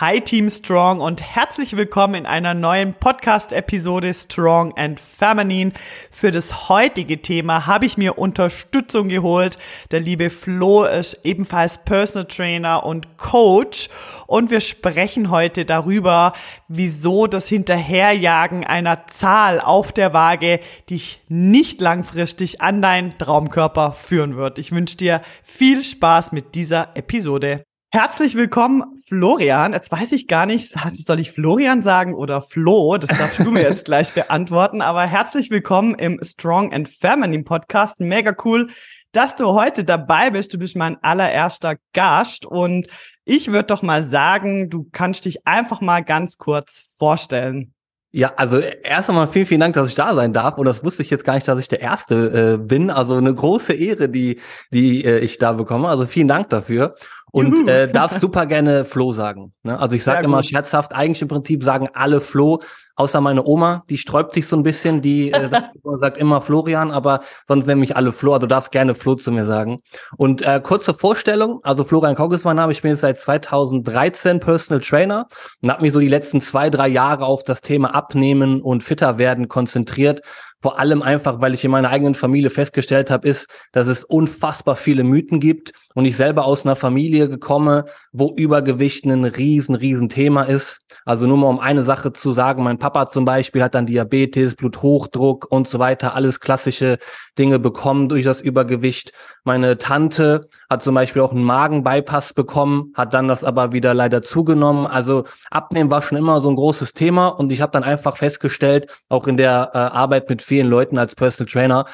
Hi Team Strong und herzlich willkommen in einer neuen Podcast-Episode Strong and Feminine. Für das heutige Thema habe ich mir Unterstützung geholt. Der liebe Flo ist ebenfalls Personal Trainer und Coach und wir sprechen heute darüber, wieso das Hinterherjagen einer Zahl auf der Waage dich nicht langfristig an deinen Traumkörper führen wird. Ich wünsche dir viel Spaß mit dieser Episode. Herzlich willkommen, Florian. Jetzt weiß ich gar nicht, soll ich Florian sagen oder Flo? Das darfst du mir jetzt gleich beantworten. Aber herzlich willkommen im Strong and Feminine Podcast. Mega cool, dass du heute dabei bist. Du bist mein allererster Gast und ich würde doch mal sagen, du kannst dich einfach mal ganz kurz vorstellen. Ja, also erst einmal vielen, vielen Dank, dass ich da sein darf. Und das wusste ich jetzt gar nicht, dass ich der Erste äh, bin. Also eine große Ehre, die, die äh, ich da bekomme. Also vielen Dank dafür. Und äh, darf super gerne Flo sagen. Ne? Also ich sage immer gut. scherzhaft, eigentlich im Prinzip sagen alle Flo, außer meine Oma, die sträubt sich so ein bisschen, die äh, sagt, sagt, immer Florian, aber sonst nenne ich alle Flo, also du darfst gerne Flo zu mir sagen. Und äh, kurze Vorstellung, also Florian Kaug ist mein Name, ich bin jetzt seit 2013 Personal Trainer und habe mich so die letzten zwei, drei Jahre auf das Thema Abnehmen und fitter werden konzentriert vor allem einfach, weil ich in meiner eigenen Familie festgestellt habe, ist, dass es unfassbar viele Mythen gibt und ich selber aus einer Familie gekomme, wo Übergewicht ein riesen, riesen Thema ist. Also nur mal um eine Sache zu sagen, mein Papa zum Beispiel hat dann Diabetes, Bluthochdruck und so weiter, alles klassische Dinge bekommen durch das Übergewicht. Meine Tante hat zum Beispiel auch einen Magenbypass bekommen, hat dann das aber wieder leider zugenommen. Also Abnehmen war schon immer so ein großes Thema und ich habe dann einfach festgestellt, auch in der äh, Arbeit mit Leuten als Personal Trainer,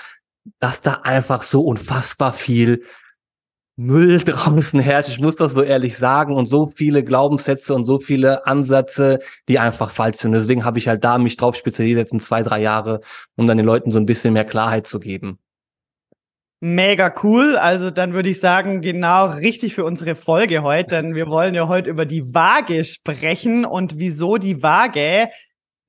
dass da einfach so unfassbar viel Müll draußen herrscht. Ich muss das so ehrlich sagen und so viele Glaubenssätze und so viele Ansätze, die einfach falsch sind. Deswegen habe ich halt da mich drauf spezialisiert in zwei, drei Jahre, um dann den Leuten so ein bisschen mehr Klarheit zu geben. Mega cool. Also dann würde ich sagen, genau richtig für unsere Folge heute, denn wir wollen ja heute über die Waage sprechen und wieso die Waage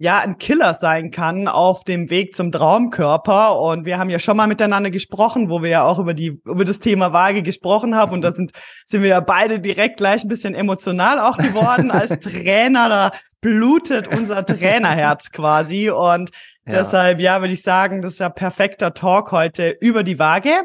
ja ein Killer sein kann auf dem Weg zum Traumkörper. Und wir haben ja schon mal miteinander gesprochen, wo wir ja auch über die über das Thema Waage gesprochen haben. Und da sind sind wir ja beide direkt gleich ein bisschen emotional auch geworden als Trainer. Da blutet unser Trainerherz quasi. Und ja. deshalb ja würde ich sagen, das ist ja perfekter Talk heute über die Waage.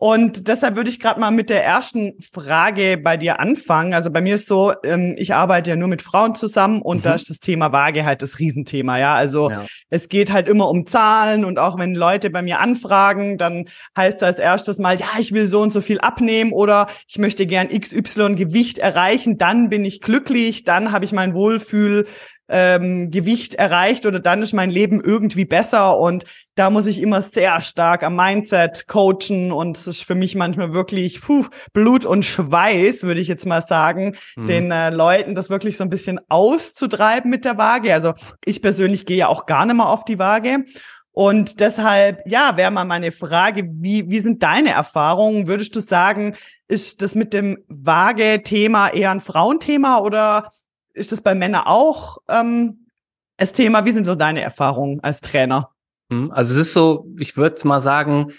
Und deshalb würde ich gerade mal mit der ersten Frage bei dir anfangen. Also bei mir ist so, ähm, ich arbeite ja nur mit Frauen zusammen und mhm. da ist das Thema Waage halt das Riesenthema, ja. Also ja. es geht halt immer um Zahlen und auch wenn Leute bei mir anfragen, dann heißt das erstes Mal, ja, ich will so und so viel abnehmen oder ich möchte gern XY Gewicht erreichen, dann bin ich glücklich, dann habe ich mein Wohlfühl ähm, Gewicht erreicht oder dann ist mein Leben irgendwie besser und da muss ich immer sehr stark am Mindset coachen und es ist für mich manchmal wirklich puh, Blut und Schweiß, würde ich jetzt mal sagen, mhm. den äh, Leuten das wirklich so ein bisschen auszutreiben mit der Waage. Also ich persönlich gehe ja auch gar nicht mehr auf die Waage. Und deshalb, ja, wäre mal meine Frage, wie, wie sind deine Erfahrungen? Würdest du sagen, ist das mit dem Waage-Thema eher ein Frauenthema oder ist das bei Männern auch ähm, das Thema? Wie sind so deine Erfahrungen als Trainer? Hm, also es ist so, ich würde mal sagen,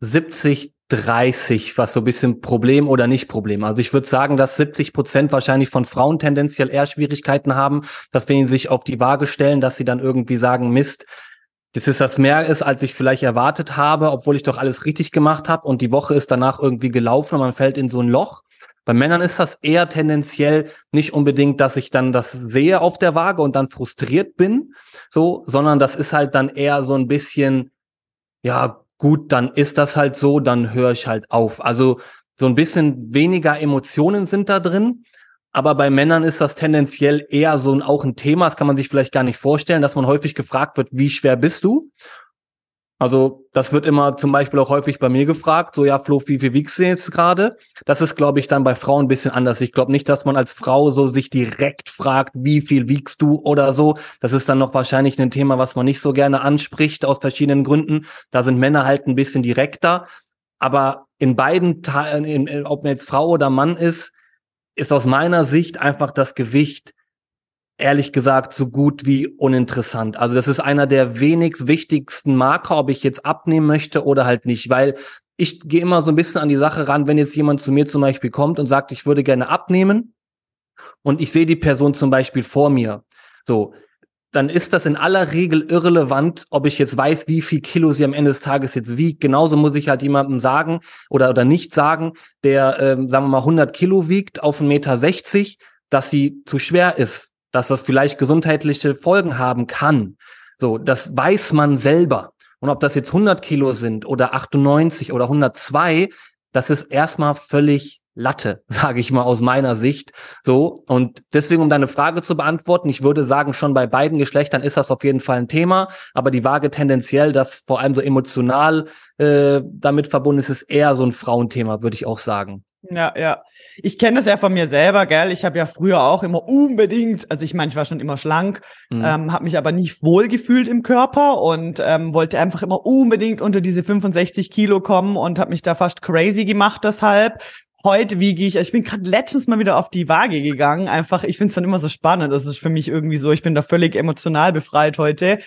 70, 30, was so ein bisschen Problem oder nicht Problem. Also ich würde sagen, dass 70 Prozent wahrscheinlich von Frauen tendenziell eher Schwierigkeiten haben, dass wenn sie sich auf die Waage stellen, dass sie dann irgendwie sagen, Mist, das ist das mehr ist, als ich vielleicht erwartet habe, obwohl ich doch alles richtig gemacht habe und die Woche ist danach irgendwie gelaufen und man fällt in so ein Loch. Bei Männern ist das eher tendenziell nicht unbedingt, dass ich dann das sehe auf der Waage und dann frustriert bin, so, sondern das ist halt dann eher so ein bisschen, ja, gut, dann ist das halt so, dann höre ich halt auf. Also so ein bisschen weniger Emotionen sind da drin. Aber bei Männern ist das tendenziell eher so ein, auch ein Thema, das kann man sich vielleicht gar nicht vorstellen, dass man häufig gefragt wird, wie schwer bist du? Also das wird immer zum Beispiel auch häufig bei mir gefragt, so ja, Flo, wie viel wiegst du jetzt gerade? Das ist, glaube ich, dann bei Frauen ein bisschen anders. Ich glaube nicht, dass man als Frau so sich direkt fragt, wie viel wiegst du oder so. Das ist dann noch wahrscheinlich ein Thema, was man nicht so gerne anspricht aus verschiedenen Gründen. Da sind Männer halt ein bisschen direkter. Aber in beiden Teilen, ob man jetzt Frau oder Mann ist, ist aus meiner Sicht einfach das Gewicht ehrlich gesagt so gut wie uninteressant. Also das ist einer der wenigst wichtigsten Marker, ob ich jetzt abnehmen möchte oder halt nicht, weil ich gehe immer so ein bisschen an die Sache ran, wenn jetzt jemand zu mir zum Beispiel kommt und sagt, ich würde gerne abnehmen, und ich sehe die Person zum Beispiel vor mir. So, dann ist das in aller Regel irrelevant, ob ich jetzt weiß, wie viel Kilo sie am Ende des Tages jetzt wiegt. Genauso muss ich halt jemandem sagen oder, oder nicht sagen, der, ähm, sagen wir mal, 100 Kilo wiegt auf 1,60 Meter, dass sie zu schwer ist, dass das vielleicht gesundheitliche Folgen haben kann. So, das weiß man selber. Und ob das jetzt 100 Kilo sind oder 98 oder 102, das ist erstmal völlig Latte, sage ich mal aus meiner Sicht. So und deswegen, um deine Frage zu beantworten, ich würde sagen, schon bei beiden Geschlechtern ist das auf jeden Fall ein Thema, aber die Waage tendenziell, das vor allem so emotional äh, damit verbunden ist, ist eher so ein Frauenthema, würde ich auch sagen. Ja, ja. Ich kenne das ja von mir selber, gell? Ich habe ja früher auch immer unbedingt, also ich meine, ich war schon immer schlank, mhm. ähm, habe mich aber nicht wohlgefühlt im Körper und ähm, wollte einfach immer unbedingt unter diese 65 Kilo kommen und habe mich da fast crazy gemacht deshalb heute wiege ich, ich bin gerade letztens mal wieder auf die Waage gegangen. Einfach, ich finde es dann immer so spannend. Das ist für mich irgendwie so, ich bin da völlig emotional befreit heute.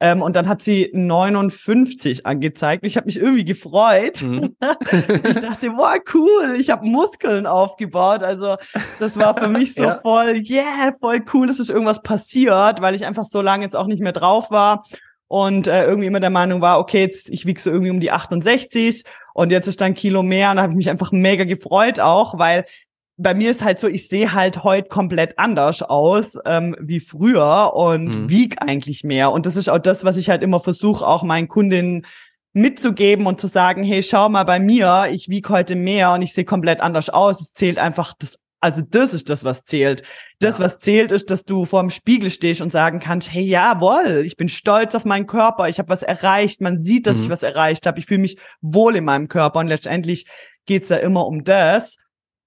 Ähm, und dann hat sie 59 angezeigt. Ich habe mich irgendwie gefreut. Mhm. ich dachte, boah, cool, ich habe Muskeln aufgebaut. Also das war für mich so ja. voll, yeah, voll cool, dass ist irgendwas passiert, weil ich einfach so lange jetzt auch nicht mehr drauf war und äh, irgendwie immer der Meinung war, okay, jetzt ich wiege so irgendwie um die 68 und jetzt ist dann Kilo mehr und da habe ich mich einfach mega gefreut auch, weil bei mir ist halt so, ich sehe halt heute komplett anders aus ähm, wie früher und mhm. wieg eigentlich mehr. Und das ist auch das, was ich halt immer versuche, auch meinen Kundinnen mitzugeben und zu sagen, hey, schau mal bei mir, ich wieg heute mehr und ich sehe komplett anders aus. Es zählt einfach das also das ist das, was zählt. Das, ja. was zählt, ist, dass du vor dem Spiegel stehst und sagen kannst, hey, jawohl, ich bin stolz auf meinen Körper, ich habe was erreicht, man sieht, dass mhm. ich was erreicht habe, ich fühle mich wohl in meinem Körper und letztendlich geht's ja immer um das.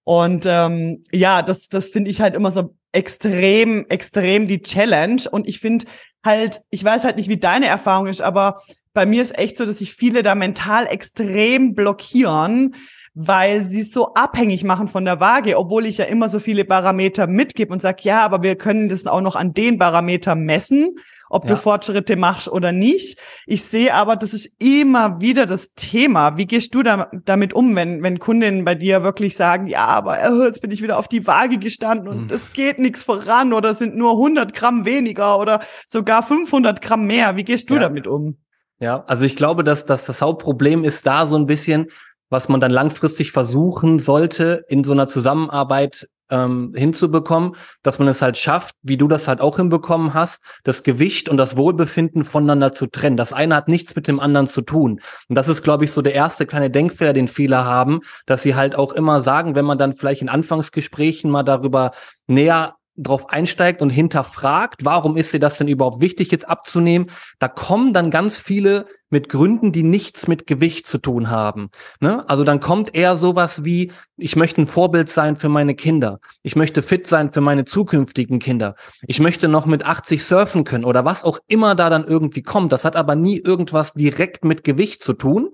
Und ähm, ja, das, das finde ich halt immer so extrem, extrem die Challenge. Und ich finde halt, ich weiß halt nicht, wie deine Erfahrung ist, aber bei mir ist echt so, dass sich viele da mental extrem blockieren, weil sie es so abhängig machen von der Waage, obwohl ich ja immer so viele Parameter mitgebe und sage, ja, aber wir können das auch noch an den Parametern messen, ob ja. du Fortschritte machst oder nicht. Ich sehe aber, das ist immer wieder das Thema. Wie gehst du da, damit um, wenn, wenn Kundinnen bei dir wirklich sagen, ja, aber äh, jetzt bin ich wieder auf die Waage gestanden und mhm. es geht nichts voran oder es sind nur 100 Gramm weniger oder sogar 500 Gramm mehr. Wie gehst du ja. damit um? Ja, also ich glaube, dass, dass das Hauptproblem ist da so ein bisschen, was man dann langfristig versuchen sollte, in so einer Zusammenarbeit ähm, hinzubekommen, dass man es halt schafft, wie du das halt auch hinbekommen hast, das Gewicht und das Wohlbefinden voneinander zu trennen. Das eine hat nichts mit dem anderen zu tun. Und das ist, glaube ich, so der erste kleine Denkfehler, den viele haben, dass sie halt auch immer sagen, wenn man dann vielleicht in Anfangsgesprächen mal darüber näher drauf einsteigt und hinterfragt, warum ist dir das denn überhaupt wichtig, jetzt abzunehmen, da kommen dann ganz viele mit Gründen, die nichts mit Gewicht zu tun haben. Ne? Also dann kommt eher sowas wie, ich möchte ein Vorbild sein für meine Kinder. Ich möchte fit sein für meine zukünftigen Kinder. Ich möchte noch mit 80 surfen können oder was auch immer da dann irgendwie kommt. Das hat aber nie irgendwas direkt mit Gewicht zu tun.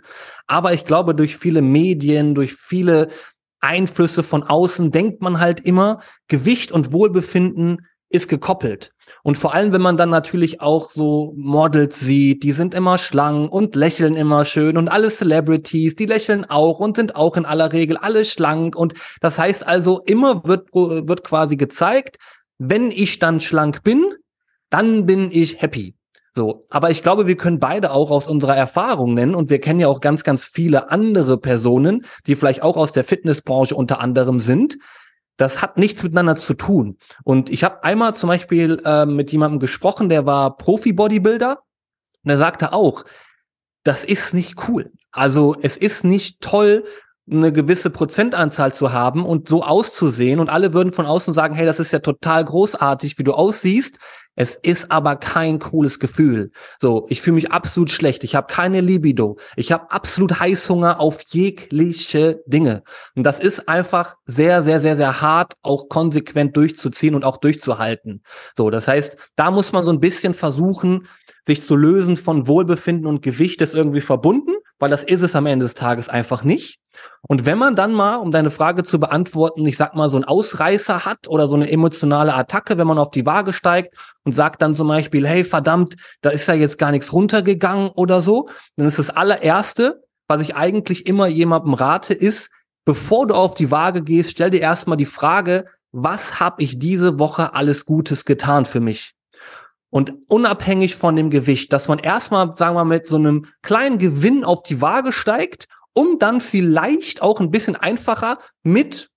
Aber ich glaube, durch viele Medien, durch viele Einflüsse von außen denkt man halt immer, Gewicht und Wohlbefinden ist gekoppelt. Und vor allem, wenn man dann natürlich auch so Models sieht, die sind immer schlank und lächeln immer schön und alle Celebrities, die lächeln auch und sind auch in aller Regel alle schlank. Und das heißt also, immer wird, wird quasi gezeigt, wenn ich dann schlank bin, dann bin ich happy. So, aber ich glaube, wir können beide auch aus unserer Erfahrung nennen und wir kennen ja auch ganz, ganz viele andere Personen, die vielleicht auch aus der Fitnessbranche unter anderem sind. Das hat nichts miteinander zu tun. Und ich habe einmal zum Beispiel äh, mit jemandem gesprochen, der war Profi-Bodybuilder und er sagte auch, das ist nicht cool. Also es ist nicht toll, eine gewisse Prozentanzahl zu haben und so auszusehen und alle würden von außen sagen, hey, das ist ja total großartig, wie du aussiehst. Es ist aber kein cooles Gefühl. So, ich fühle mich absolut schlecht. Ich habe keine Libido. Ich habe absolut Heißhunger auf jegliche Dinge. Und das ist einfach sehr, sehr, sehr, sehr hart, auch konsequent durchzuziehen und auch durchzuhalten. So, das heißt, da muss man so ein bisschen versuchen, sich zu lösen von Wohlbefinden und Gewicht ist irgendwie verbunden, weil das ist es am Ende des Tages einfach nicht. Und wenn man dann mal, um deine Frage zu beantworten, ich sag mal, so einen Ausreißer hat oder so eine emotionale Attacke, wenn man auf die Waage steigt und sagt dann zum Beispiel, hey, verdammt, da ist ja jetzt gar nichts runtergegangen oder so, dann ist das allererste, was ich eigentlich immer jemandem rate, ist, bevor du auf die Waage gehst, stell dir erstmal die Frage, was habe ich diese Woche alles Gutes getan für mich? Und unabhängig von dem Gewicht, dass man erstmal, sagen wir mal, mit so einem kleinen Gewinn auf die Waage steigt, um dann vielleicht auch ein bisschen einfacher mit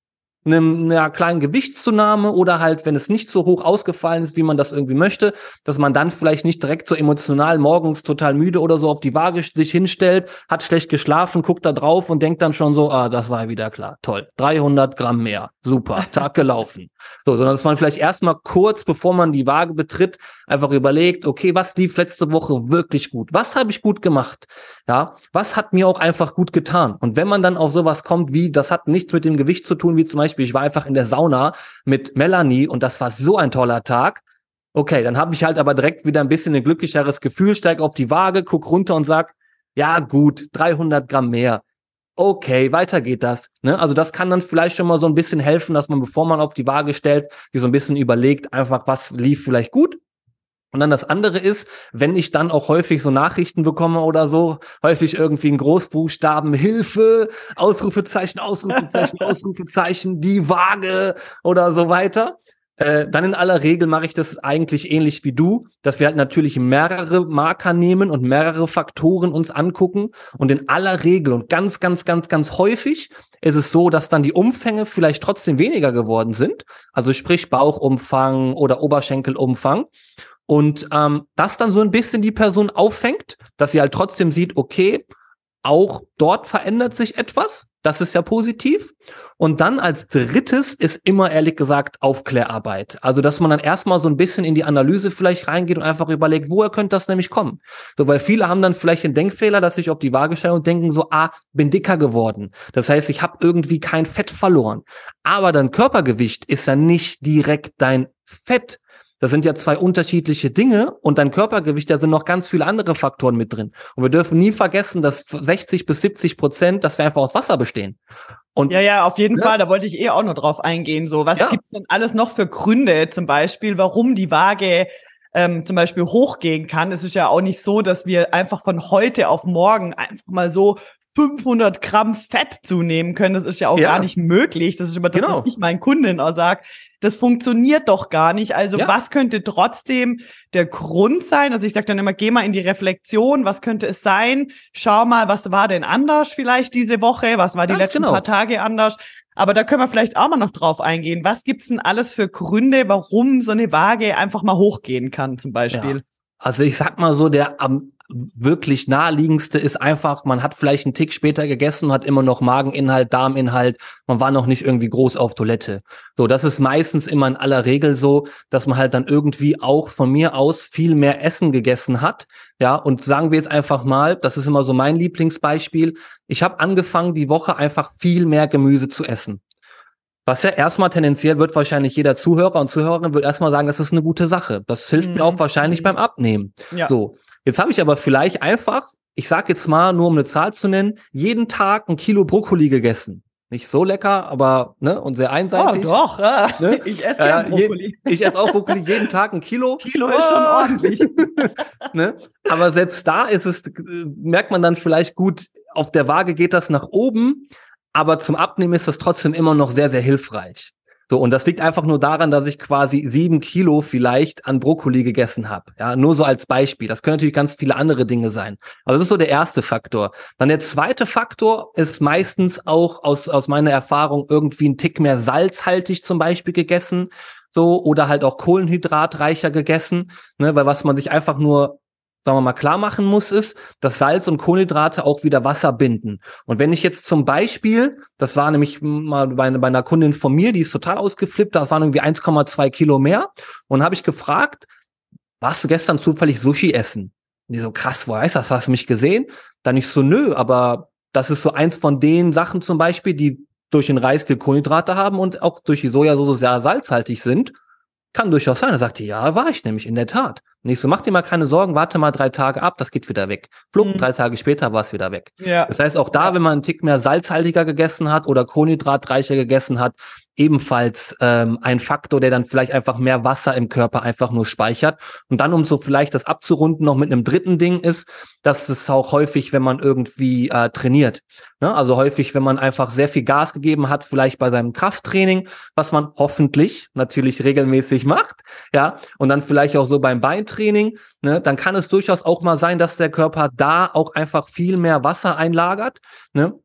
einem, einer kleinen Gewichtszunahme oder halt, wenn es nicht so hoch ausgefallen ist, wie man das irgendwie möchte, dass man dann vielleicht nicht direkt so emotional morgens total müde oder so auf die Waage sich hinstellt, hat schlecht geschlafen, guckt da drauf und denkt dann schon so, ah, das war wieder klar, toll, 300 Gramm mehr, super, Tag gelaufen. So, sondern dass man vielleicht erstmal kurz, bevor man die Waage betritt, einfach überlegt, okay, was lief letzte Woche wirklich gut? Was habe ich gut gemacht? Ja, was hat mir auch einfach gut getan? Und wenn man dann auf sowas kommt, wie, das hat nichts mit dem Gewicht zu tun, wie zum Beispiel, ich war einfach in der Sauna mit Melanie und das war so ein toller Tag. Okay, dann habe ich halt aber direkt wieder ein bisschen ein glücklicheres Gefühl, steig auf die Waage, guck runter und sag, ja gut, 300 Gramm mehr okay, weiter geht das. Ne? Also das kann dann vielleicht schon mal so ein bisschen helfen, dass man, bevor man auf die Waage stellt, die so ein bisschen überlegt, einfach, was lief vielleicht gut. Und dann das andere ist, wenn ich dann auch häufig so Nachrichten bekomme oder so, häufig irgendwie in Großbuchstaben Hilfe, Ausrufezeichen, Ausrufezeichen, Ausrufezeichen, die Waage oder so weiter, äh, dann in aller Regel mache ich das eigentlich ähnlich wie du, dass wir halt natürlich mehrere Marker nehmen und mehrere Faktoren uns angucken. Und in aller Regel und ganz, ganz, ganz, ganz häufig ist es so, dass dann die Umfänge vielleicht trotzdem weniger geworden sind. Also sprich Bauchumfang oder Oberschenkelumfang. Und ähm, das dann so ein bisschen die Person auffängt, dass sie halt trotzdem sieht, okay, auch dort verändert sich etwas. Das ist ja positiv. Und dann als drittes ist immer ehrlich gesagt Aufklärarbeit. Also, dass man dann erstmal so ein bisschen in die Analyse vielleicht reingeht und einfach überlegt, woher könnte das nämlich kommen? So, weil viele haben dann vielleicht den Denkfehler, dass sich auf die Waage stellen und denken so, ah, bin dicker geworden. Das heißt, ich habe irgendwie kein Fett verloren. Aber dein Körpergewicht ist ja nicht direkt dein Fett, das sind ja zwei unterschiedliche Dinge und dein Körpergewicht, da sind noch ganz viele andere Faktoren mit drin. Und wir dürfen nie vergessen, dass 60 bis 70 Prozent, dass wir einfach aus Wasser bestehen. Und ja, ja, auf jeden ja. Fall. Da wollte ich eh auch noch drauf eingehen. So, was ja. gibt's denn alles noch für Gründe, zum Beispiel, warum die Waage ähm, zum Beispiel hochgehen kann? Es ist ja auch nicht so, dass wir einfach von heute auf morgen einfach mal so 500 Gramm Fett zunehmen können. Das ist ja auch ja. gar nicht möglich. Das ist immer das, genau. was ich meinen Kunden auch sage. Das funktioniert doch gar nicht. Also ja. was könnte trotzdem der Grund sein? Also ich sage dann immer, geh mal in die Reflexion. Was könnte es sein? Schau mal, was war denn anders vielleicht diese Woche? Was war die Ganz letzten genau. paar Tage anders? Aber da können wir vielleicht auch mal noch drauf eingehen. Was gibt's denn alles für Gründe, warum so eine Waage einfach mal hochgehen kann, zum Beispiel? Ja. Also ich sag mal so, der am wirklich naheliegendste ist einfach, man hat vielleicht einen Tick später gegessen, hat immer noch Mageninhalt, Darminhalt, man war noch nicht irgendwie groß auf Toilette. So, das ist meistens immer in aller Regel so, dass man halt dann irgendwie auch von mir aus viel mehr Essen gegessen hat. Ja, und sagen wir jetzt einfach mal, das ist immer so mein Lieblingsbeispiel, ich habe angefangen, die Woche einfach viel mehr Gemüse zu essen. Was ja erstmal tendenziell wird wahrscheinlich jeder Zuhörer und Zuhörerin wird erstmal sagen, das ist eine gute Sache. Das hilft mhm. mir auch wahrscheinlich beim Abnehmen. Ja. So. Jetzt habe ich aber vielleicht einfach, ich sag jetzt mal, nur um eine Zahl zu nennen, jeden Tag ein Kilo Brokkoli gegessen. Nicht so lecker, aber ne und sehr einseitig. Oh, doch, ja. ne? ich esse äh, Brokkoli. Je, ich esse auch Brokkoli jeden Tag ein Kilo. Kilo ist schon ordentlich. ne? Aber selbst da ist es, merkt man dann vielleicht gut, auf der Waage geht das nach oben, aber zum Abnehmen ist das trotzdem immer noch sehr, sehr hilfreich. So, und das liegt einfach nur daran, dass ich quasi sieben Kilo vielleicht an Brokkoli gegessen habe. Ja, nur so als Beispiel. Das können natürlich ganz viele andere Dinge sein. Aber das ist so der erste Faktor. Dann der zweite Faktor ist meistens auch aus, aus meiner Erfahrung irgendwie ein Tick mehr salzhaltig zum Beispiel gegessen. So, oder halt auch kohlenhydratreicher gegessen, ne, weil was man sich einfach nur sagen wir mal, klar machen muss, ist, dass Salz und Kohlenhydrate auch wieder Wasser binden. Und wenn ich jetzt zum Beispiel, das war nämlich mal bei, bei einer Kundin von mir, die ist total ausgeflippt, das waren irgendwie 1,2 Kilo mehr. Und habe ich gefragt, warst du gestern zufällig Sushi essen? Und die so, krass, wo heißt das? Hast du mich gesehen? Dann ich so, nö, aber das ist so eins von den Sachen zum Beispiel, die durch den Reis viel Kohlenhydrate haben und auch durch die Sojasauce sehr salzhaltig sind. Kann durchaus sein. Er sagte, ja, war ich nämlich, in der Tat. Und ich so, mach dir mal keine Sorgen, warte mal drei Tage ab, das geht wieder weg. Flug, mhm. drei Tage später war es wieder weg. Ja. Das heißt, auch da, wenn man einen Tick mehr salzhaltiger gegessen hat oder kohlenhydratreicher gegessen hat, ebenfalls ähm, ein Faktor, der dann vielleicht einfach mehr Wasser im Körper einfach nur speichert. Und dann, um so vielleicht das abzurunden, noch mit einem dritten Ding ist, dass es auch häufig, wenn man irgendwie äh, trainiert. Ne? Also häufig, wenn man einfach sehr viel Gas gegeben hat, vielleicht bei seinem Krafttraining, was man hoffentlich natürlich regelmäßig macht, ja, und dann vielleicht auch so beim Beintraining, ne, dann kann es durchaus auch mal sein, dass der Körper da auch einfach viel mehr Wasser einlagert, ne?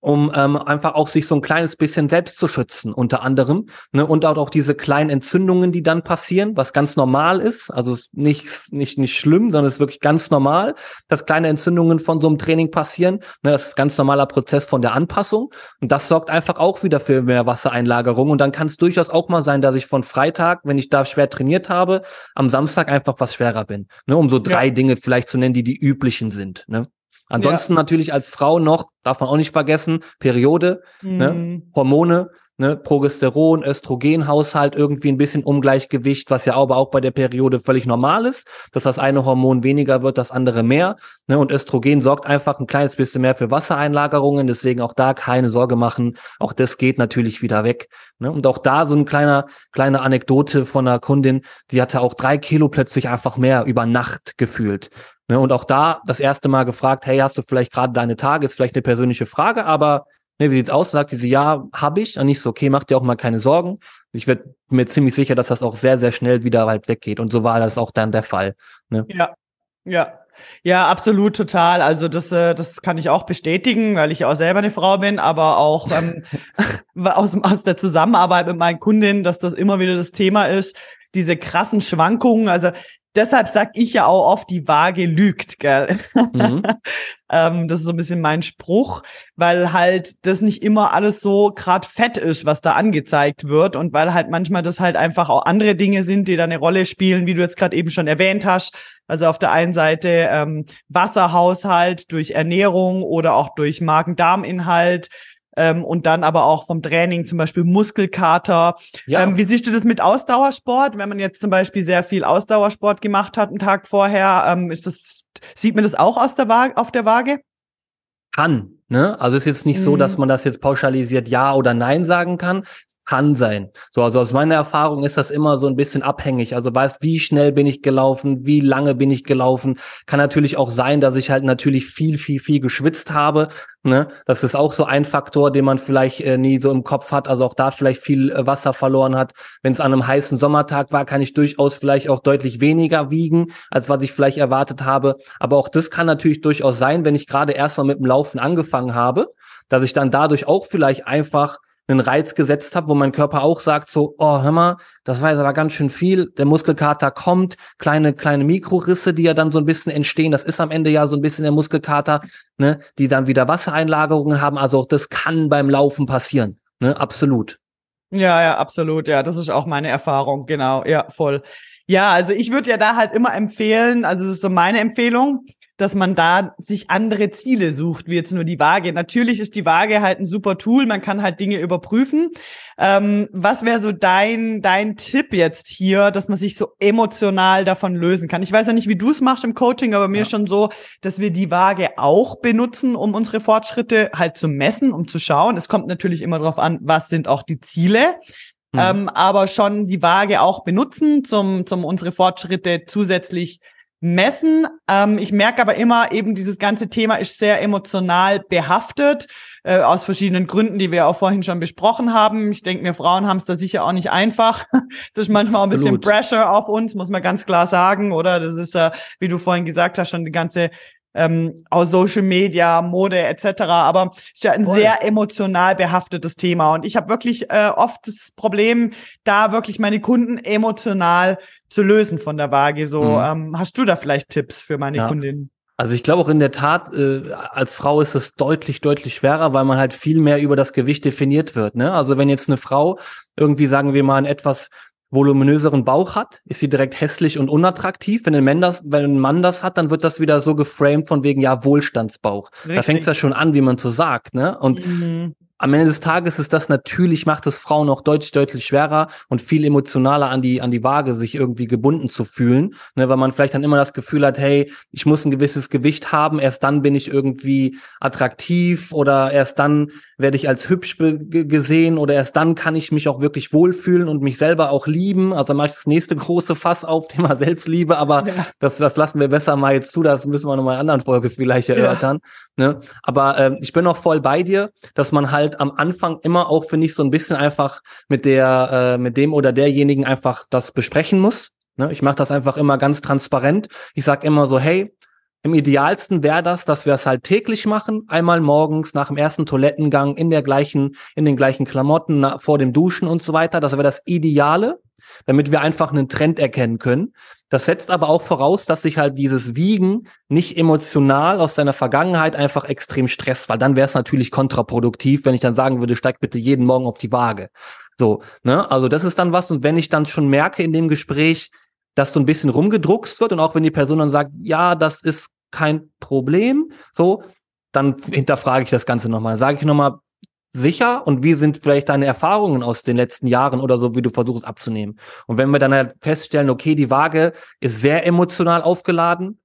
Um ähm, einfach auch sich so ein kleines bisschen selbst zu schützen, unter anderem. Ne? Und auch, auch diese kleinen Entzündungen, die dann passieren, was ganz normal ist. Also nicht, nicht, nicht schlimm, sondern es ist wirklich ganz normal, dass kleine Entzündungen von so einem Training passieren. Ne? Das ist ganz normaler Prozess von der Anpassung. Und das sorgt einfach auch wieder für mehr Wassereinlagerung. Und dann kann es durchaus auch mal sein, dass ich von Freitag, wenn ich da schwer trainiert habe, am Samstag einfach was schwerer bin. Ne? Um so drei ja. Dinge vielleicht zu nennen, die die üblichen sind. Ne? Ansonsten ja. natürlich als Frau noch, darf man auch nicht vergessen, Periode, ne? mhm. ne? Hormone, ne? Progesteron, Östrogenhaushalt, irgendwie ein bisschen Ungleichgewicht, was ja aber auch bei der Periode völlig normal ist, dass das eine Hormon weniger wird, das andere mehr. Ne? Und Östrogen sorgt einfach ein kleines bisschen mehr für Wassereinlagerungen, deswegen auch da keine Sorge machen. Auch das geht natürlich wieder weg. Ne? Und auch da so ein kleiner, kleine Anekdote von einer Kundin, die hatte auch drei Kilo plötzlich einfach mehr über Nacht gefühlt. Ne, und auch da das erste Mal gefragt, hey, hast du vielleicht gerade deine Tage? Ist vielleicht eine persönliche Frage, aber ne, wie sieht's aus? Sagt sie, ja, habe ich. Und nicht so, okay, mach dir auch mal keine Sorgen. Ich werde mir ziemlich sicher, dass das auch sehr, sehr schnell wieder halt weggeht. Und so war das auch dann der Fall. Ne? Ja, ja. Ja, absolut, total. Also das, äh, das kann ich auch bestätigen, weil ich auch selber eine Frau bin, aber auch ähm, aus, aus der Zusammenarbeit mit meinen Kundinnen, dass das immer wieder das Thema ist, diese krassen Schwankungen. Also deshalb sag ich ja auch oft, die Waage lügt, gell? Mhm. ähm, das ist so ein bisschen mein Spruch, weil halt das nicht immer alles so grad fett ist, was da angezeigt wird und weil halt manchmal das halt einfach auch andere Dinge sind, die da eine Rolle spielen, wie du jetzt gerade eben schon erwähnt hast. Also auf der einen Seite ähm, Wasserhaushalt durch Ernährung oder auch durch Magen-Darm-Inhalt ähm, und dann aber auch vom Training, zum Beispiel Muskelkater. Ja. Ähm, wie siehst du das mit Ausdauersport? Wenn man jetzt zum Beispiel sehr viel Ausdauersport gemacht hat, einen Tag vorher, ähm, ist das, sieht man das auch aus der Waage, auf der Waage? Kann, ne? Also ist jetzt nicht mhm. so, dass man das jetzt pauschalisiert Ja oder Nein sagen kann kann sein. So, also aus meiner Erfahrung ist das immer so ein bisschen abhängig. Also weiß, wie schnell bin ich gelaufen, wie lange bin ich gelaufen. Kann natürlich auch sein, dass ich halt natürlich viel, viel, viel geschwitzt habe. Ne? Das ist auch so ein Faktor, den man vielleicht äh, nie so im Kopf hat. Also auch da vielleicht viel äh, Wasser verloren hat. Wenn es an einem heißen Sommertag war, kann ich durchaus vielleicht auch deutlich weniger wiegen, als was ich vielleicht erwartet habe. Aber auch das kann natürlich durchaus sein, wenn ich gerade erst mal mit dem Laufen angefangen habe, dass ich dann dadurch auch vielleicht einfach einen Reiz gesetzt habe, wo mein Körper auch sagt so, oh, hör mal, das war jetzt aber ganz schön viel, der Muskelkater kommt, kleine, kleine Mikrorisse, die ja dann so ein bisschen entstehen, das ist am Ende ja so ein bisschen der Muskelkater, ne, die dann wieder Wassereinlagerungen haben, also das kann beim Laufen passieren, ne, absolut. Ja, ja, absolut, ja, das ist auch meine Erfahrung, genau, ja, voll. Ja, also ich würde ja da halt immer empfehlen, also es ist so meine Empfehlung, dass man da sich andere Ziele sucht, wie jetzt nur die Waage. Natürlich ist die Waage halt ein super Tool, man kann halt Dinge überprüfen. Ähm, was wäre so dein, dein Tipp jetzt hier, dass man sich so emotional davon lösen kann? Ich weiß ja nicht, wie du es machst im Coaching, aber mir ja. ist schon so, dass wir die Waage auch benutzen, um unsere Fortschritte halt zu messen, um zu schauen. Es kommt natürlich immer darauf an, was sind auch die Ziele. Mhm. Ähm, aber schon die Waage auch benutzen, zum, zum unsere Fortschritte zusätzlich messen. Ähm, ich merke aber immer, eben dieses ganze Thema ist sehr emotional behaftet, äh, aus verschiedenen Gründen, die wir auch vorhin schon besprochen haben. Ich denke, wir Frauen haben es da sicher auch nicht einfach. Es ist manchmal auch ein bisschen. Pressure auf uns, muss man ganz klar sagen, oder? Das ist ja, wie du vorhin gesagt hast, schon die ganze ähm, aus Social Media, Mode etc. Aber es ist ja ein Voll. sehr emotional behaftetes Thema. Und ich habe wirklich äh, oft das Problem, da wirklich meine Kunden emotional zu lösen von der Waage. So, mhm. ähm, hast du da vielleicht Tipps für meine ja. Kundinnen? Also ich glaube auch in der Tat, äh, als Frau ist es deutlich, deutlich schwerer, weil man halt viel mehr über das Gewicht definiert wird. Ne? Also wenn jetzt eine Frau irgendwie, sagen wir mal, ein etwas voluminöseren Bauch hat, ist sie direkt hässlich und unattraktiv. Wenn ein Mann das, wenn ein Mann das hat, dann wird das wieder so geframed von wegen, ja, Wohlstandsbauch. Richtig. Da fängt es ja schon an, wie man so sagt, ne? Und mhm. Am Ende des Tages ist das natürlich, macht es Frauen auch deutlich, deutlich schwerer und viel emotionaler an die, an die Waage, sich irgendwie gebunden zu fühlen, ne, weil man vielleicht dann immer das Gefühl hat, hey, ich muss ein gewisses Gewicht haben, erst dann bin ich irgendwie attraktiv oder erst dann werde ich als hübsch gesehen oder erst dann kann ich mich auch wirklich wohlfühlen und mich selber auch lieben. Also mache ich das nächste große Fass auf, Thema Selbstliebe, aber ja. das, das lassen wir besser mal jetzt zu, das müssen wir nochmal in einer anderen Folge vielleicht erörtern. Ja. Ne? Aber äh, ich bin auch voll bei dir, dass man halt am Anfang immer auch, finde ich, so ein bisschen einfach mit der, äh, mit dem oder derjenigen einfach das besprechen muss. Ne? Ich mache das einfach immer ganz transparent. Ich sag immer so, hey, im idealsten wäre das, dass wir es halt täglich machen, einmal morgens nach dem ersten Toilettengang in der gleichen, in den gleichen Klamotten, na, vor dem Duschen und so weiter. Das wäre das Ideale, damit wir einfach einen Trend erkennen können. Das setzt aber auch voraus, dass sich halt dieses Wiegen nicht emotional aus deiner Vergangenheit einfach extrem stresst, weil dann wäre es natürlich kontraproduktiv, wenn ich dann sagen würde, steig bitte jeden Morgen auf die Waage. So, ne? Also das ist dann was. Und wenn ich dann schon merke in dem Gespräch, dass so ein bisschen rumgedruckst wird und auch wenn die Person dann sagt, ja, das ist kein Problem, so, dann hinterfrage ich das Ganze nochmal. Sage ich nochmal, sicher und wie sind vielleicht deine Erfahrungen aus den letzten Jahren oder so, wie du versuchst abzunehmen. Und wenn wir dann halt feststellen, okay, die Waage ist sehr emotional aufgeladen,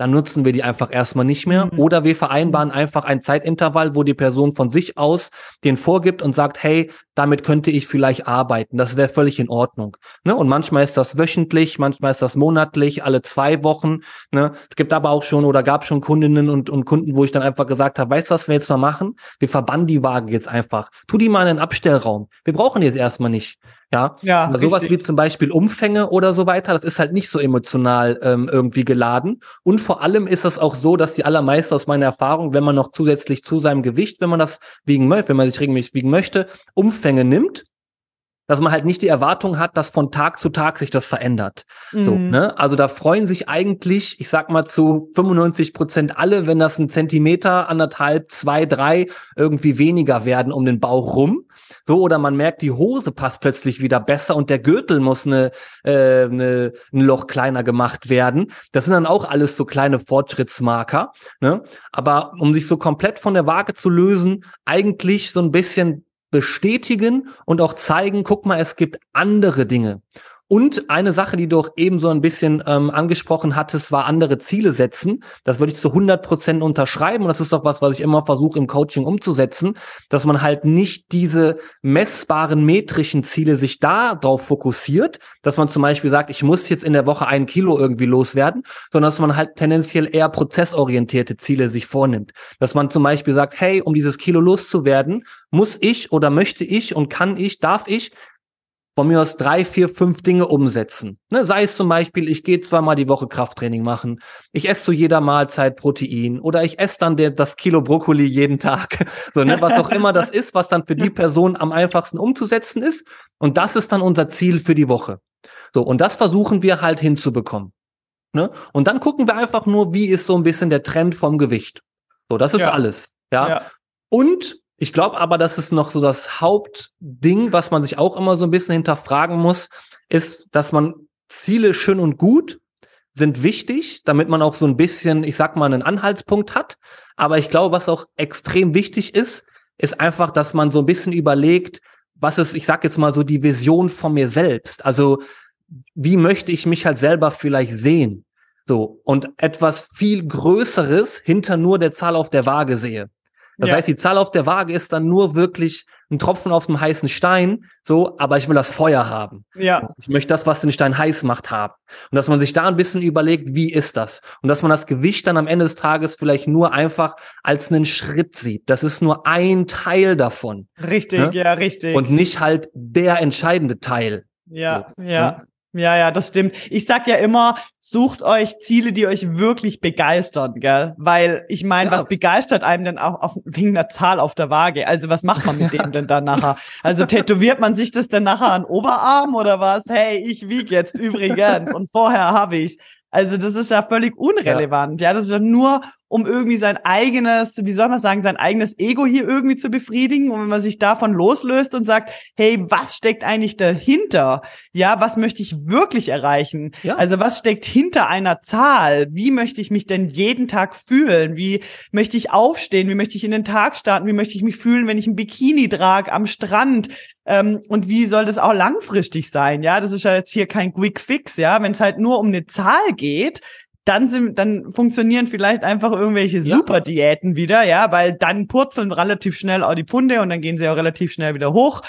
dann nutzen wir die einfach erstmal nicht mehr. Mhm. Oder wir vereinbaren einfach ein Zeitintervall, wo die Person von sich aus den vorgibt und sagt, hey, damit könnte ich vielleicht arbeiten. Das wäre völlig in Ordnung. Ne? Und manchmal ist das wöchentlich, manchmal ist das monatlich, alle zwei Wochen. Ne? Es gibt aber auch schon oder gab schon Kundinnen und, und Kunden, wo ich dann einfach gesagt habe, weißt du, was wir jetzt mal machen? Wir verbannen die Waage jetzt einfach. Tu die mal in den Abstellraum. Wir brauchen die jetzt erstmal nicht. Ja, ja Aber sowas wie zum Beispiel Umfänge oder so weiter, das ist halt nicht so emotional ähm, irgendwie geladen. Und vor allem ist es auch so, dass die allermeisten aus meiner Erfahrung, wenn man noch zusätzlich zu seinem Gewicht, wenn man das wiegen möchte, wenn man sich regelmäßig wiegen möchte, Umfänge nimmt, dass man halt nicht die Erwartung hat, dass von Tag zu Tag sich das verändert. Mhm. So, ne? Also da freuen sich eigentlich, ich sag mal zu 95 Prozent alle, wenn das ein Zentimeter, anderthalb, zwei, drei irgendwie weniger werden um den Bauch rum. So, oder man merkt, die Hose passt plötzlich wieder besser und der Gürtel muss eine, äh, eine, ein Loch kleiner gemacht werden. Das sind dann auch alles so kleine Fortschrittsmarker. Ne? Aber um sich so komplett von der Waage zu lösen, eigentlich so ein bisschen bestätigen und auch zeigen, guck mal, es gibt andere Dinge. Und eine Sache, die du auch eben so ein bisschen ähm, angesprochen hattest, war andere Ziele setzen. Das würde ich zu 100 Prozent unterschreiben. Und das ist doch was, was ich immer versuche im Coaching umzusetzen, dass man halt nicht diese messbaren metrischen Ziele sich da drauf fokussiert, dass man zum Beispiel sagt, ich muss jetzt in der Woche ein Kilo irgendwie loswerden, sondern dass man halt tendenziell eher prozessorientierte Ziele sich vornimmt. Dass man zum Beispiel sagt, hey, um dieses Kilo loszuwerden, muss ich oder möchte ich und kann ich, darf ich von mir aus drei, vier, fünf Dinge umsetzen. Ne? Sei es zum Beispiel, ich gehe zweimal die Woche Krafttraining machen, ich esse zu jeder Mahlzeit Protein oder ich esse dann der, das Kilo Brokkoli jeden Tag. So, ne? Was auch immer das ist, was dann für die Person am einfachsten umzusetzen ist. Und das ist dann unser Ziel für die Woche. So, und das versuchen wir halt hinzubekommen. Ne? Und dann gucken wir einfach nur, wie ist so ein bisschen der Trend vom Gewicht. So, das ist ja. alles. Ja? ja. Und ich glaube aber, dass es noch so das Hauptding, was man sich auch immer so ein bisschen hinterfragen muss, ist, dass man Ziele schön und gut sind wichtig, damit man auch so ein bisschen, ich sag mal, einen Anhaltspunkt hat. Aber ich glaube, was auch extrem wichtig ist, ist einfach, dass man so ein bisschen überlegt, was ist, ich sag jetzt mal so die Vision von mir selbst. Also, wie möchte ich mich halt selber vielleicht sehen? So. Und etwas viel Größeres hinter nur der Zahl auf der Waage sehe. Das ja. heißt, die Zahl auf der Waage ist dann nur wirklich ein Tropfen auf dem heißen Stein, so, aber ich will das Feuer haben. Ja. So, ich möchte das, was den Stein heiß macht, haben. Und dass man sich da ein bisschen überlegt, wie ist das? Und dass man das Gewicht dann am Ende des Tages vielleicht nur einfach als einen Schritt sieht. Das ist nur ein Teil davon. Richtig, ne? ja, richtig. Und nicht halt der entscheidende Teil. Ja, so, ja. Ne? Ja, ja, das stimmt. Ich sag ja immer, sucht euch Ziele, die euch wirklich begeistern, gell? Weil ich meine, ja. was begeistert einem denn auch auf, wegen einer Zahl auf der Waage? Also was macht man mit ja. dem denn dann nachher? Also tätowiert man sich das denn nachher an Oberarm oder was? Hey, ich wieg jetzt übrigens und vorher habe ich. Also das ist ja völlig unrelevant. Ja, ja das ist ja nur um irgendwie sein eigenes, wie soll man sagen, sein eigenes Ego hier irgendwie zu befriedigen. Und wenn man sich davon loslöst und sagt, hey, was steckt eigentlich dahinter? Ja, was möchte ich wirklich erreichen? Ja. Also was steckt hinter einer Zahl? Wie möchte ich mich denn jeden Tag fühlen? Wie möchte ich aufstehen? Wie möchte ich in den Tag starten? Wie möchte ich mich fühlen, wenn ich ein Bikini trage am Strand? Ähm, und wie soll das auch langfristig sein? Ja, das ist ja jetzt hier kein Quick Fix. Ja, wenn es halt nur um eine Zahl geht, dann sind, dann funktionieren vielleicht einfach irgendwelche ja. Superdiäten wieder, ja, weil dann purzeln relativ schnell auch die Pfunde und dann gehen sie auch relativ schnell wieder hoch,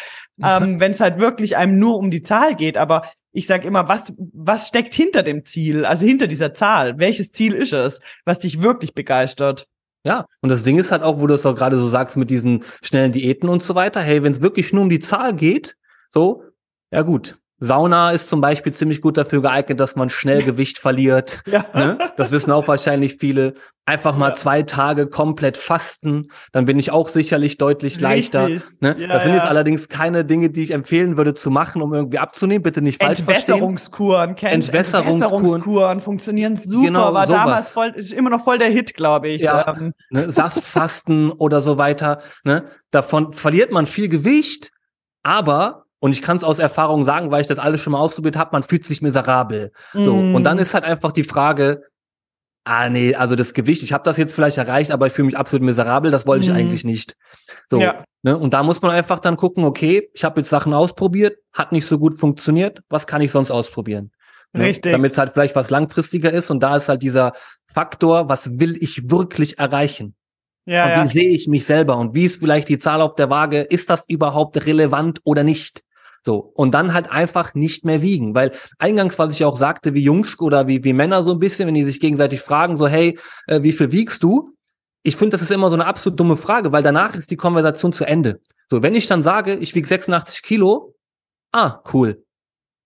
ähm, wenn es halt wirklich einem nur um die Zahl geht. Aber ich sage immer, was, was steckt hinter dem Ziel, also hinter dieser Zahl? Welches Ziel ist es, was dich wirklich begeistert? Ja, und das Ding ist halt auch, wo du es auch gerade so sagst mit diesen schnellen Diäten und so weiter. Hey, wenn es wirklich nur um die Zahl geht, so, ja gut, Sauna ist zum Beispiel ziemlich gut dafür geeignet, dass man schnell Gewicht verliert. Ja. Ne? Das wissen auch wahrscheinlich viele. Einfach mal ja. zwei Tage komplett fasten, dann bin ich auch sicherlich deutlich leichter. Ne? Ja, das sind jetzt allerdings keine Dinge, die ich empfehlen würde zu machen, um irgendwie abzunehmen. Bitte nicht falsch Entwässerungskuren, kennt Entwässerungskuren. Entwässerungskuren funktionieren super, genau, war sowas. damals voll, ist immer noch voll der Hit, glaube ich. Ja, ähm. ne? Saftfasten oder so weiter. Ne? Davon verliert man viel Gewicht, aber und ich kann es aus Erfahrung sagen, weil ich das alles schon mal ausprobiert habe, man fühlt sich miserabel. Mm. So. Und dann ist halt einfach die Frage, ah nee, also das Gewicht, ich habe das jetzt vielleicht erreicht, aber ich fühle mich absolut miserabel, das wollte mm. ich eigentlich nicht. So. Ja. Ne? Und da muss man einfach dann gucken, okay, ich habe jetzt Sachen ausprobiert, hat nicht so gut funktioniert, was kann ich sonst ausprobieren? Ne? Richtig. Damit es halt vielleicht was langfristiger ist und da ist halt dieser Faktor, was will ich wirklich erreichen? Ja, und wie ja. sehe ich mich selber und wie ist vielleicht die Zahl auf der Waage? Ist das überhaupt relevant oder nicht? So. Und dann halt einfach nicht mehr wiegen. Weil eingangs, was ich auch sagte, wie Jungs oder wie, wie Männer so ein bisschen, wenn die sich gegenseitig fragen, so, hey, äh, wie viel wiegst du? Ich finde, das ist immer so eine absolut dumme Frage, weil danach ist die Konversation zu Ende. So, wenn ich dann sage, ich wiege 86 Kilo, ah, cool.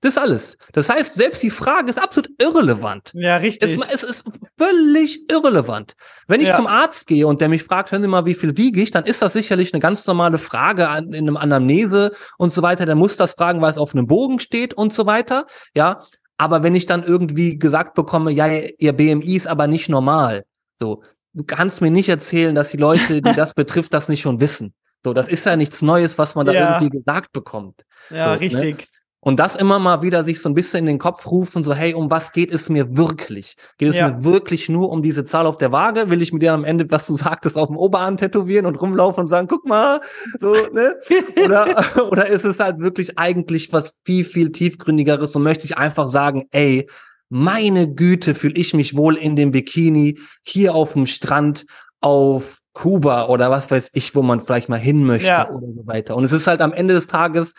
Das ist alles. Das heißt, selbst die Frage ist absolut irrelevant. Ja, richtig. Es, es ist völlig irrelevant. Wenn ich ja. zum Arzt gehe und der mich fragt, hören Sie mal, wie viel wiege ich, dann ist das sicherlich eine ganz normale Frage in einem Anamnese und so weiter. Der muss das fragen, weil es auf einem Bogen steht und so weiter. Ja. Aber wenn ich dann irgendwie gesagt bekomme, ja, Ihr BMI ist aber nicht normal. So. Du kannst mir nicht erzählen, dass die Leute, die das betrifft, das nicht schon wissen. So, das ist ja nichts Neues, was man da ja. irgendwie gesagt bekommt. Ja, so, richtig. Ne? Und das immer mal wieder sich so ein bisschen in den Kopf rufen, so, hey, um was geht es mir wirklich? Geht es ja. mir wirklich nur um diese Zahl auf der Waage? Will ich mir dir am Ende, was du sagtest, auf dem Oberarm tätowieren und rumlaufen und sagen, guck mal, so, ne? Oder, oder ist es halt wirklich eigentlich was viel, viel tiefgründigeres und möchte ich einfach sagen, ey, meine Güte, fühle ich mich wohl in dem Bikini, hier auf dem Strand, auf Kuba oder was weiß ich, wo man vielleicht mal hin möchte ja. oder so weiter. Und es ist halt am Ende des Tages,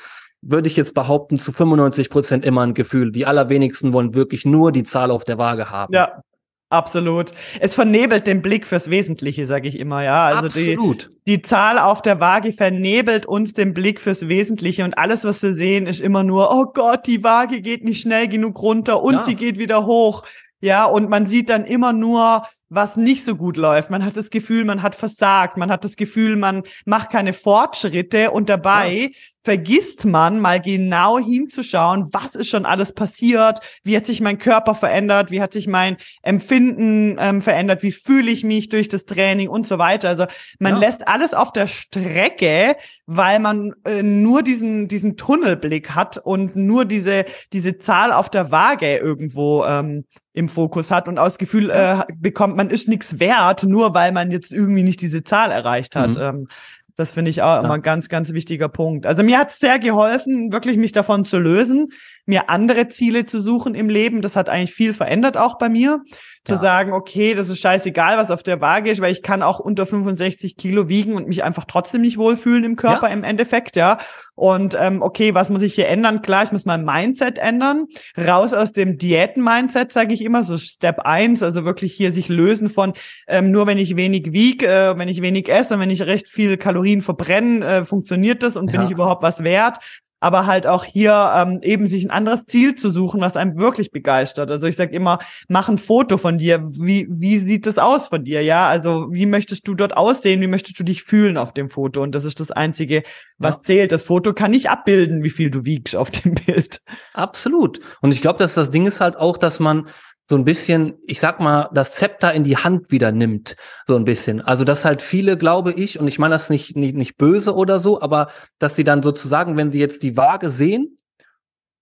würde ich jetzt behaupten, zu 95 Prozent immer ein Gefühl. Die allerwenigsten wollen wirklich nur die Zahl auf der Waage haben. Ja, absolut. Es vernebelt den Blick fürs Wesentliche, sage ich immer, ja. Also absolut. Die, die Zahl auf der Waage vernebelt uns den Blick fürs Wesentliche und alles, was wir sehen, ist immer nur, oh Gott, die Waage geht nicht schnell genug runter und ja. sie geht wieder hoch. Ja, und man sieht dann immer nur, was nicht so gut läuft. Man hat das Gefühl, man hat versagt. Man hat das Gefühl, man macht keine Fortschritte und dabei ja. Vergisst man mal genau hinzuschauen, was ist schon alles passiert, wie hat sich mein Körper verändert, wie hat sich mein Empfinden ähm, verändert, wie fühle ich mich durch das Training und so weiter. Also man ja. lässt alles auf der Strecke, weil man äh, nur diesen, diesen Tunnelblick hat und nur diese, diese Zahl auf der Waage irgendwo ähm, im Fokus hat und aus Gefühl äh, bekommt, man ist nichts wert, nur weil man jetzt irgendwie nicht diese Zahl erreicht hat. Mhm. Ähm, das finde ich auch ja. immer ein ganz, ganz wichtiger Punkt. Also mir hat es sehr geholfen, wirklich mich davon zu lösen, mir andere Ziele zu suchen im Leben. Das hat eigentlich viel verändert auch bei mir. Zu ja. sagen, okay, das ist scheißegal, was auf der Waage ist, weil ich kann auch unter 65 Kilo wiegen und mich einfach trotzdem nicht wohlfühlen im Körper ja. im Endeffekt, ja. Und ähm, okay, was muss ich hier ändern? Klar, ich muss mein Mindset ändern. Raus aus dem Diäten-Mindset, sage ich immer, so Step eins, also wirklich hier sich lösen von ähm, nur wenn ich wenig wiege, äh, wenn ich wenig esse und wenn ich recht viel Kalorien verbrenne, äh, funktioniert das und ja. bin ich überhaupt was wert? Aber halt auch hier ähm, eben sich ein anderes Ziel zu suchen, was einem wirklich begeistert. Also ich sage immer, mach ein Foto von dir. Wie, wie sieht das aus von dir? Ja, also wie möchtest du dort aussehen? Wie möchtest du dich fühlen auf dem Foto? Und das ist das Einzige, was ja. zählt. Das Foto kann nicht abbilden, wie viel du wiegst auf dem Bild. Absolut. Und ich glaube, dass das Ding ist halt auch, dass man so ein bisschen, ich sag mal, das Zepter in die Hand wieder nimmt, so ein bisschen. Also dass halt viele, glaube ich, und ich meine das nicht, nicht, nicht böse oder so, aber dass sie dann sozusagen, wenn sie jetzt die Waage sehen,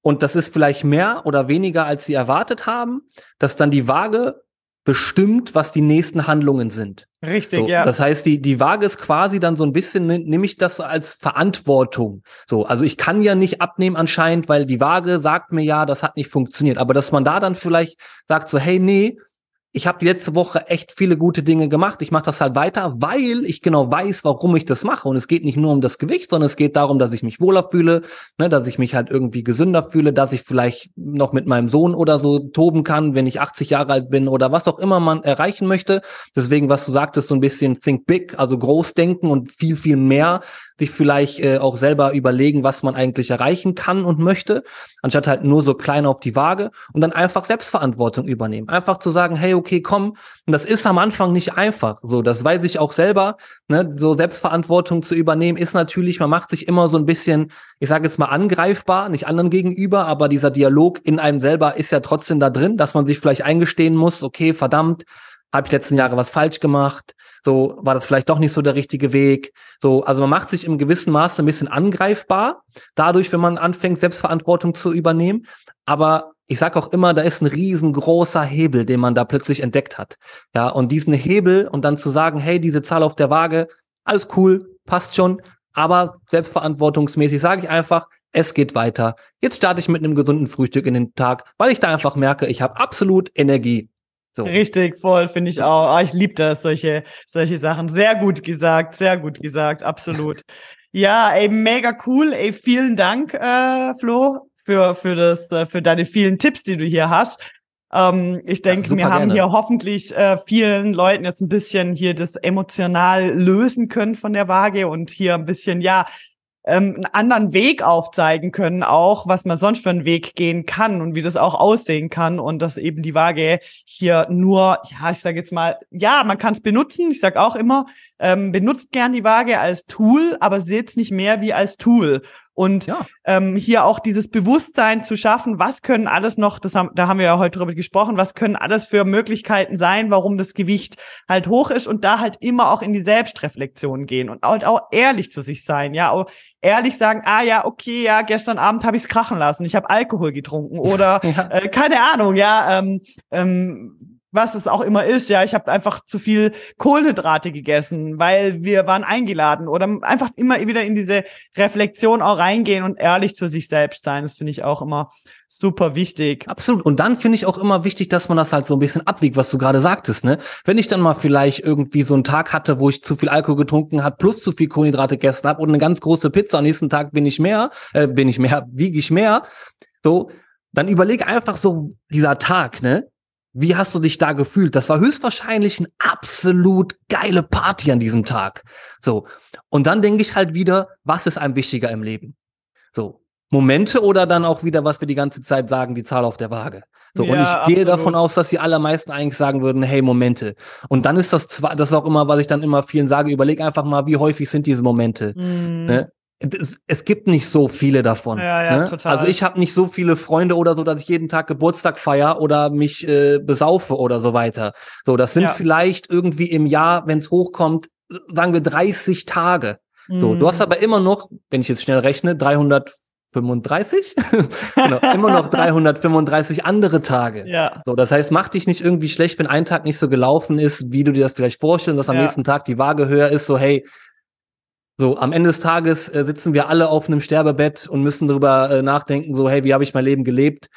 und das ist vielleicht mehr oder weniger, als sie erwartet haben, dass dann die Waage bestimmt, was die nächsten Handlungen sind. Richtig, so, ja. Das heißt, die, die Waage ist quasi dann so ein bisschen, nehme ich das als Verantwortung. So, also ich kann ja nicht abnehmen anscheinend, weil die Waage sagt mir ja, das hat nicht funktioniert. Aber dass man da dann vielleicht sagt so, hey, nee, ich habe letzte Woche echt viele gute Dinge gemacht. Ich mache das halt weiter, weil ich genau weiß, warum ich das mache. Und es geht nicht nur um das Gewicht, sondern es geht darum, dass ich mich wohler fühle, ne, dass ich mich halt irgendwie gesünder fühle, dass ich vielleicht noch mit meinem Sohn oder so toben kann, wenn ich 80 Jahre alt bin oder was auch immer man erreichen möchte. Deswegen, was du sagtest, so ein bisschen think big, also groß denken und viel, viel mehr sich vielleicht äh, auch selber überlegen, was man eigentlich erreichen kann und möchte, anstatt halt nur so klein auf die Waage und dann einfach Selbstverantwortung übernehmen. Einfach zu sagen, hey, okay, komm, und das ist am Anfang nicht einfach. So, das weiß ich auch selber, ne, so Selbstverantwortung zu übernehmen ist natürlich, man macht sich immer so ein bisschen, ich sage jetzt mal angreifbar, nicht anderen gegenüber, aber dieser Dialog in einem selber ist ja trotzdem da drin, dass man sich vielleicht eingestehen muss, okay, verdammt, habe ich letzten Jahre was falsch gemacht? So war das vielleicht doch nicht so der richtige Weg. So, also man macht sich im gewissen Maße ein bisschen angreifbar, dadurch, wenn man anfängt, Selbstverantwortung zu übernehmen. Aber ich sage auch immer, da ist ein riesengroßer Hebel, den man da plötzlich entdeckt hat. Ja, und diesen Hebel und dann zu sagen, hey, diese Zahl auf der Waage, alles cool, passt schon, aber selbstverantwortungsmäßig sage ich einfach, es geht weiter. Jetzt starte ich mit einem gesunden Frühstück in den Tag, weil ich da einfach merke, ich habe absolut Energie. So. Richtig, voll, finde ich auch. Ah, ich liebe das, solche, solche Sachen. Sehr gut gesagt, sehr gut gesagt, absolut. ja, ey, mega cool. Ey, vielen Dank, äh, Flo, für, für, das, äh, für deine vielen Tipps, die du hier hast. Ähm, ich denke, ja, wir haben gerne. hier hoffentlich äh, vielen Leuten jetzt ein bisschen hier das emotional lösen können von der Waage und hier ein bisschen, ja, ähm, einen anderen Weg aufzeigen können, auch was man sonst für einen Weg gehen kann und wie das auch aussehen kann und dass eben die Waage hier nur, ja, ich sage jetzt mal, ja, man kann es benutzen. Ich sage auch immer, ähm, benutzt gern die Waage als Tool, aber seht es nicht mehr wie als Tool. Und ja. ähm, hier auch dieses Bewusstsein zu schaffen, was können alles noch, das haben, da haben wir ja heute drüber gesprochen, was können alles für Möglichkeiten sein, warum das Gewicht halt hoch ist und da halt immer auch in die Selbstreflexion gehen und auch, auch ehrlich zu sich sein, ja, auch ehrlich sagen, ah ja, okay, ja, gestern Abend habe ich es krachen lassen, ich habe Alkohol getrunken oder ja. äh, keine Ahnung, ja, ähm, ähm, was es auch immer ist. Ja, ich habe einfach zu viel Kohlenhydrate gegessen, weil wir waren eingeladen oder einfach immer wieder in diese Reflexion auch reingehen und ehrlich zu sich selbst sein. Das finde ich auch immer super wichtig. Absolut. Und dann finde ich auch immer wichtig, dass man das halt so ein bisschen abwiegt, was du gerade sagtest, ne? Wenn ich dann mal vielleicht irgendwie so einen Tag hatte, wo ich zu viel Alkohol getrunken hat, plus zu viel Kohlenhydrate gegessen habe und eine ganz große Pizza, am nächsten Tag bin ich mehr, äh, bin ich mehr, wiege ich mehr, so, dann überleg einfach so dieser Tag, ne? Wie hast du dich da gefühlt? Das war höchstwahrscheinlich eine absolut geile Party an diesem Tag. So. Und dann denke ich halt wieder, was ist einem wichtiger im Leben? So. Momente oder dann auch wieder, was wir die ganze Zeit sagen, die Zahl auf der Waage. So, ja, und ich absolut. gehe davon aus, dass die allermeisten eigentlich sagen würden, hey, Momente. Und dann ist das zwar, das ist auch immer, was ich dann immer vielen sage, überleg einfach mal, wie häufig sind diese Momente. Mm. Ne? Es, gibt nicht so viele davon. Ja, ja, ne? total. Also ich habe nicht so viele Freunde oder so, dass ich jeden Tag Geburtstag feier oder mich äh, besaufe oder so weiter. So, das sind ja. vielleicht irgendwie im Jahr, wenn es hochkommt, sagen wir 30 Tage. Mhm. So, du hast aber immer noch, wenn ich jetzt schnell rechne, 335, genau, immer noch 335 andere Tage. Ja. So, das heißt, mach dich nicht irgendwie schlecht, wenn ein Tag nicht so gelaufen ist, wie du dir das vielleicht vorstellst, dass am nächsten Tag die Waage höher ist, so hey, so, am Ende des Tages äh, sitzen wir alle auf einem Sterbebett und müssen darüber äh, nachdenken, so, hey, wie habe ich mein Leben gelebt?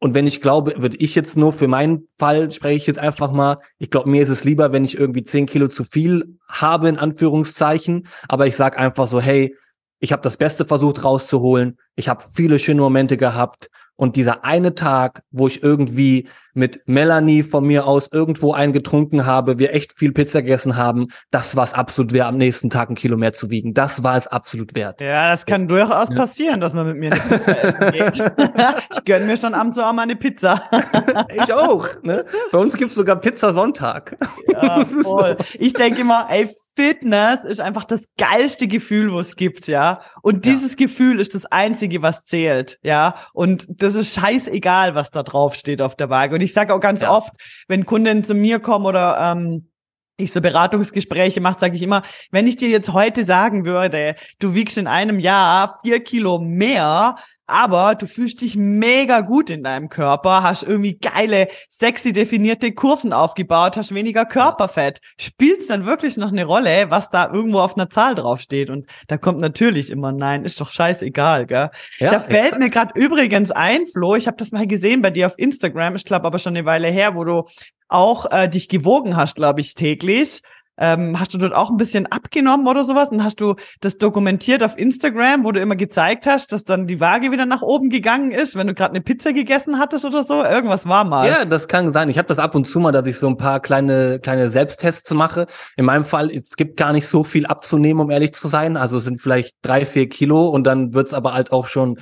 Und wenn ich glaube, würde ich jetzt nur für meinen Fall spreche ich jetzt einfach mal, ich glaube, mir ist es lieber, wenn ich irgendwie zehn Kilo zu viel habe, in Anführungszeichen. Aber ich sag einfach so, hey, ich habe das Beste versucht rauszuholen, ich habe viele schöne Momente gehabt und dieser eine Tag, wo ich irgendwie mit Melanie von mir aus irgendwo eingetrunken habe, wir echt viel Pizza gegessen haben, das war es absolut wert, am nächsten Tag ein Kilo mehr zu wiegen. Das war es absolut wert. Ja, das kann ja. durchaus passieren, dass man mit mir eine Pizza essen geht. ich gönne mir schon abends auch mal eine Pizza. ich auch. Ne? Bei uns gibt's sogar Pizza Sonntag. ja, voll. Ich denke immer, ey, Fitness ist einfach das geilste Gefühl, was es gibt, ja. Und dieses ja. Gefühl ist das einzige, was zählt, ja. Und das ist scheißegal, was da drauf steht auf der Waage. Und ich sage auch ganz ja. oft, wenn Kunden zu mir kommen oder ähm, ich so Beratungsgespräche mache, sage ich immer, wenn ich dir jetzt heute sagen würde, du wiegst in einem Jahr vier Kilo mehr, aber du fühlst dich mega gut in deinem Körper, hast irgendwie geile, sexy definierte Kurven aufgebaut, hast weniger Körperfett. Spielt's dann wirklich noch eine Rolle, was da irgendwo auf einer Zahl draufsteht? Und da kommt natürlich immer Nein, ist doch scheißegal, gell? Ja, da fällt exakt. mir gerade übrigens ein, Flo, ich habe das mal gesehen bei dir auf Instagram, ich glaube aber schon eine Weile her, wo du auch äh, dich gewogen hast, glaube ich, täglich. Ähm, hast du dort auch ein bisschen abgenommen oder sowas? Und hast du das dokumentiert auf Instagram, wo du immer gezeigt hast, dass dann die Waage wieder nach oben gegangen ist, wenn du gerade eine Pizza gegessen hattest oder so? Irgendwas war mal. Ja, das kann sein. Ich habe das ab und zu mal, dass ich so ein paar kleine, kleine Selbsttests mache. In meinem Fall, es gibt gar nicht so viel abzunehmen, um ehrlich zu sein. Also es sind vielleicht drei, vier Kilo und dann wird's aber halt auch schon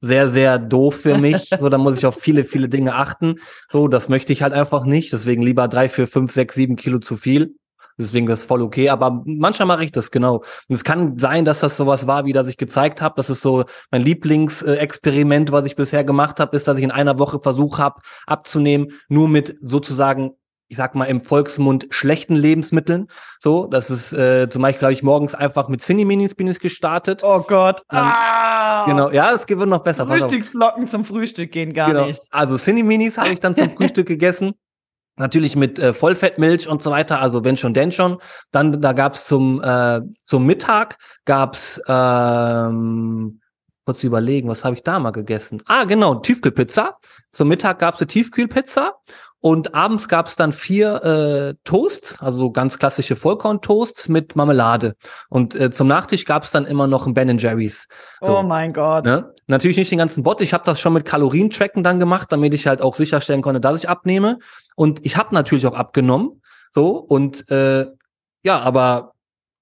sehr, sehr doof für mich. so, da muss ich auf viele, viele Dinge achten. So, das möchte ich halt einfach nicht. Deswegen lieber drei, vier, fünf, sechs, sieben Kilo zu viel. Deswegen das ist voll okay, aber manchmal mache ich das genau. Und es kann sein, dass das sowas war, wie das ich gezeigt habe. Das ist so mein Lieblingsexperiment, was ich bisher gemacht habe, ist, dass ich in einer Woche versucht habe abzunehmen, nur mit sozusagen ich sag mal im Volksmund schlechten Lebensmitteln. So, das ist äh, zum Beispiel glaube ich morgens einfach mit Cineminis bin ich gestartet. Oh Gott. Ähm, ah. Genau, ja, es wird noch besser. Frühstücksflocken zum Frühstück gehen gar genau. nicht. Also Cineminis habe ich dann zum Frühstück gegessen. Natürlich mit äh, Vollfettmilch und so weiter, also wenn schon, denn schon. Dann, da gab's zum, äh, zum Mittag, gab's ähm, kurz überlegen, was habe ich da mal gegessen? Ah, genau, Tiefkühlpizza. Zum Mittag gab's eine Tiefkühlpizza und abends gab's dann vier äh, Toasts, also ganz klassische Vollkorn-Toasts mit Marmelade. Und äh, zum Nachtisch gab's dann immer noch ein Ben Jerry's. So, oh mein Gott. Ne? Natürlich nicht den ganzen Bot. Ich habe das schon mit Kalorientracken dann gemacht, damit ich halt auch sicherstellen konnte, dass ich abnehme. Und ich habe natürlich auch abgenommen. So, und äh, ja, aber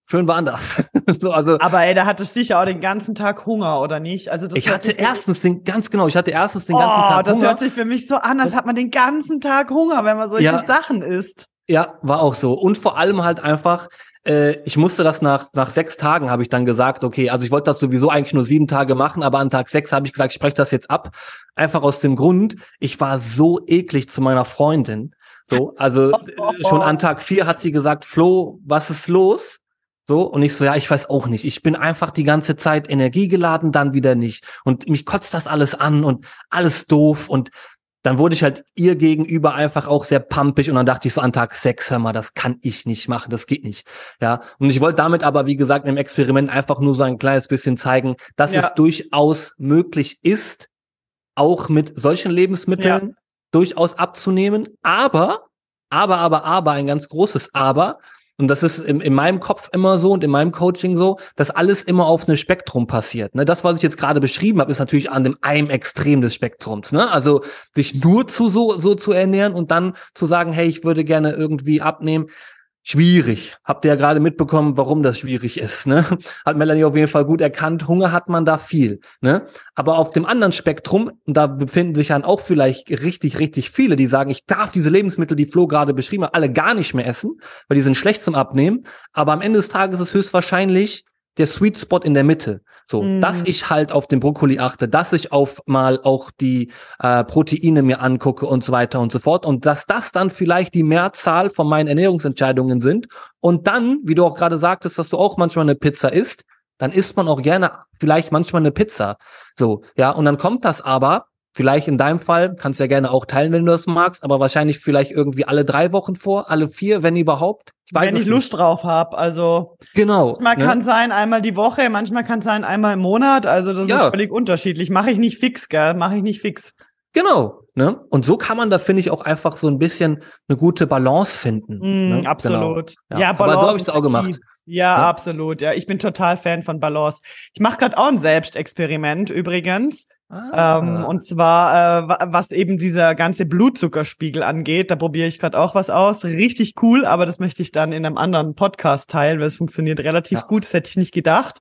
schön war anders. so, also, aber ey, da hattest du sicher auch den ganzen Tag Hunger, oder nicht? Also das ich hatte erstens den, ganz genau, ich hatte erstens den ganzen oh, Tag das Hunger. Das hört sich für mich so an, als hat man den ganzen Tag Hunger, wenn man solche ja, Sachen isst. Ja, war auch so. Und vor allem halt einfach, äh, ich musste das nach, nach sechs Tagen, habe ich dann gesagt, okay, also ich wollte das sowieso eigentlich nur sieben Tage machen, aber an Tag sechs habe ich gesagt, ich spreche das jetzt ab. Einfach aus dem Grund, ich war so eklig zu meiner Freundin. So, also schon an Tag vier hat sie gesagt, Flo, was ist los? So, und ich so, ja, ich weiß auch nicht. Ich bin einfach die ganze Zeit energiegeladen, dann wieder nicht. Und mich kotzt das alles an und alles doof. Und dann wurde ich halt ihr gegenüber einfach auch sehr pumpig und dann dachte ich so an Tag sechs, hör mal, das kann ich nicht machen, das geht nicht. Ja, und ich wollte damit aber, wie gesagt, im Experiment einfach nur so ein kleines bisschen zeigen, dass ja. es durchaus möglich ist, auch mit solchen Lebensmitteln ja. durchaus abzunehmen. Aber, aber, aber, aber, ein ganz großes Aber, und das ist in, in meinem Kopf immer so und in meinem Coaching so, dass alles immer auf einem Spektrum passiert. Ne? Das, was ich jetzt gerade beschrieben habe, ist natürlich an dem einem Extrem des Spektrums. Ne? Also sich nur zu so, so zu ernähren und dann zu sagen, hey, ich würde gerne irgendwie abnehmen schwierig. Habt ihr ja gerade mitbekommen, warum das schwierig ist. Ne? Hat Melanie auf jeden Fall gut erkannt. Hunger hat man da viel. Ne? Aber auf dem anderen Spektrum, und da befinden sich dann auch vielleicht richtig, richtig viele, die sagen, ich darf diese Lebensmittel, die Flo gerade beschrieben hat, alle gar nicht mehr essen, weil die sind schlecht zum Abnehmen. Aber am Ende des Tages ist es höchstwahrscheinlich der Sweet Spot in der Mitte. So, mm. dass ich halt auf den Brokkoli achte, dass ich auf mal auch die äh, Proteine mir angucke und so weiter und so fort. Und dass das dann vielleicht die Mehrzahl von meinen Ernährungsentscheidungen sind. Und dann, wie du auch gerade sagtest, dass du auch manchmal eine Pizza isst, dann isst man auch gerne vielleicht manchmal eine Pizza. So, ja, und dann kommt das aber Vielleicht in deinem Fall, kannst du ja gerne auch teilen, wenn du das magst, aber wahrscheinlich vielleicht irgendwie alle drei Wochen vor, alle vier, wenn überhaupt. Ich weiß wenn ich nicht. Lust drauf habe. Also genau. Manchmal ne? kann sein einmal die Woche, manchmal kann sein einmal im Monat. Also das ja. ist völlig unterschiedlich. Mache ich nicht fix, gell? Mache ich nicht fix. Genau. Ne? Und so kann man da, finde ich, auch einfach so ein bisschen eine gute Balance finden. Mm, ne? Absolut. Genau. Ja, ja Balance. Aber so habe ich es auch gemacht. Ja, ja, absolut. Ja, ich bin total Fan von Balance. Ich mache gerade auch ein Selbstexperiment übrigens. Ah. Ähm, und zwar, äh, was eben dieser ganze Blutzuckerspiegel angeht, da probiere ich gerade auch was aus. Richtig cool, aber das möchte ich dann in einem anderen Podcast teilen, weil es funktioniert relativ ja. gut. Das hätte ich nicht gedacht.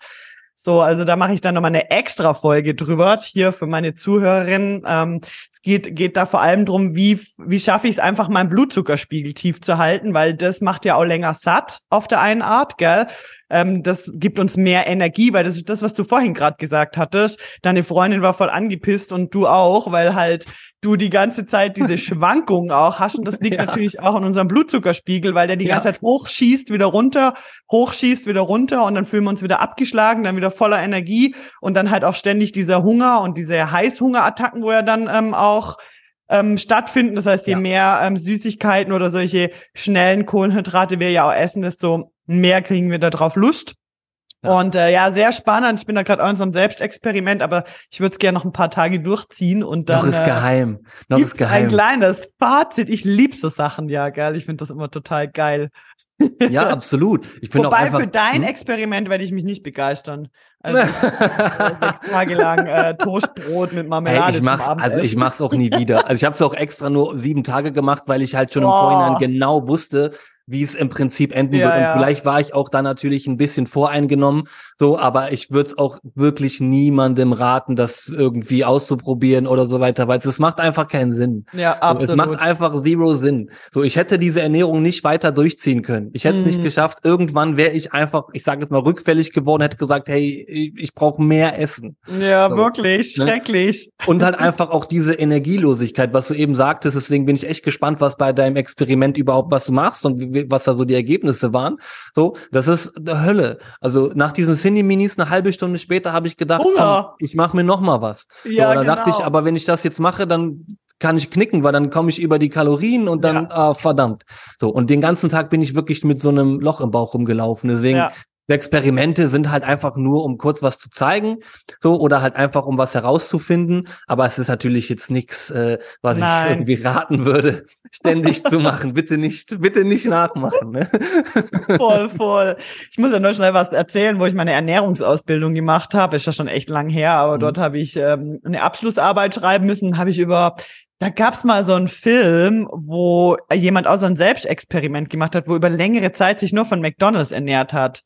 So, also da mache ich dann nochmal eine extra Folge drüber, hier für meine Zuhörerinnen. Ähm, es geht, geht da vor allem drum, wie, wie schaffe ich es einfach, meinen Blutzuckerspiegel tief zu halten, weil das macht ja auch länger satt auf der einen Art, gell? Ähm, das gibt uns mehr Energie, weil das ist das, was du vorhin gerade gesagt hattest. Deine Freundin war voll angepisst und du auch, weil halt du die ganze Zeit diese Schwankungen auch hast. Und das liegt ja. natürlich auch an unserem Blutzuckerspiegel, weil der die ja. ganze Zeit hochschießt, wieder runter, hochschießt, wieder runter und dann fühlen wir uns wieder abgeschlagen, dann wieder voller Energie und dann halt auch ständig dieser Hunger und diese Heißhungerattacken, wo er dann ähm, auch ähm, stattfinden. Das heißt, je ja. mehr ähm, Süßigkeiten oder solche schnellen Kohlenhydrate wir ja auch essen, desto mehr kriegen wir darauf Lust. Ja. Und äh, ja, sehr spannend. Ich bin da gerade auch in so einem Selbstexperiment, aber ich würde es gerne noch ein paar Tage durchziehen und dann. Noch ist äh, geheim. Noch ist geheim. Ein kleines Fazit. Ich liebe so Sachen, ja, geil. Ich finde das immer total geil. Ja, absolut. Ich bin Wobei auch einfach, für dein hm? Experiment werde ich mich nicht begeistern. Also ich, äh, sechs Tage lang äh, Toastbrot mit Marmelade. Hey, ich mach's, also ich mach's auch nie wieder. Also ich habe es auch extra nur sieben Tage gemacht, weil ich halt schon oh. im Vorhinein genau wusste, wie es im Prinzip enden ja, wird. Und ja. vielleicht war ich auch da natürlich ein bisschen voreingenommen, so, aber ich würde es auch wirklich niemandem raten, das irgendwie auszuprobieren oder so weiter, weil es macht einfach keinen Sinn. Ja, absolut. So, es macht einfach zero Sinn. So, ich hätte diese Ernährung nicht weiter durchziehen können. Ich hätte es mm. nicht mhm. geschafft. Irgendwann wäre ich einfach, ich sage jetzt mal, rückfällig geworden, hätte gesagt, hey, ich, ich brauche mehr Essen. Ja, so, wirklich, ne? schrecklich. Und halt einfach auch diese Energielosigkeit, was du eben sagtest. Deswegen bin ich echt gespannt, was bei deinem Experiment überhaupt, was du machst und wie, was da so die Ergebnisse waren. So, das ist der Hölle. Also nach diesen Cine-Minis eine halbe Stunde später habe ich gedacht, komm, ich mache mir noch mal was. Ja, so, dann genau. dachte ich, aber wenn ich das jetzt mache, dann kann ich knicken, weil dann komme ich über die Kalorien und dann, ja. ah, verdammt. So, und den ganzen Tag bin ich wirklich mit so einem Loch im Bauch rumgelaufen. Deswegen ja. Experimente sind halt einfach nur, um kurz was zu zeigen, so oder halt einfach, um was herauszufinden. Aber es ist natürlich jetzt nichts, äh, was Nein. ich irgendwie raten würde, ständig zu machen. Bitte nicht, bitte nicht nachmachen. Ne? Voll, voll. Ich muss ja nur schnell was erzählen, wo ich meine Ernährungsausbildung gemacht habe. Ist ja schon echt lang her, aber mhm. dort habe ich ähm, eine Abschlussarbeit schreiben müssen. Habe ich über da gab's mal so einen Film, wo jemand auch so ein Selbstexperiment gemacht hat, wo über längere Zeit sich nur von McDonalds ernährt hat.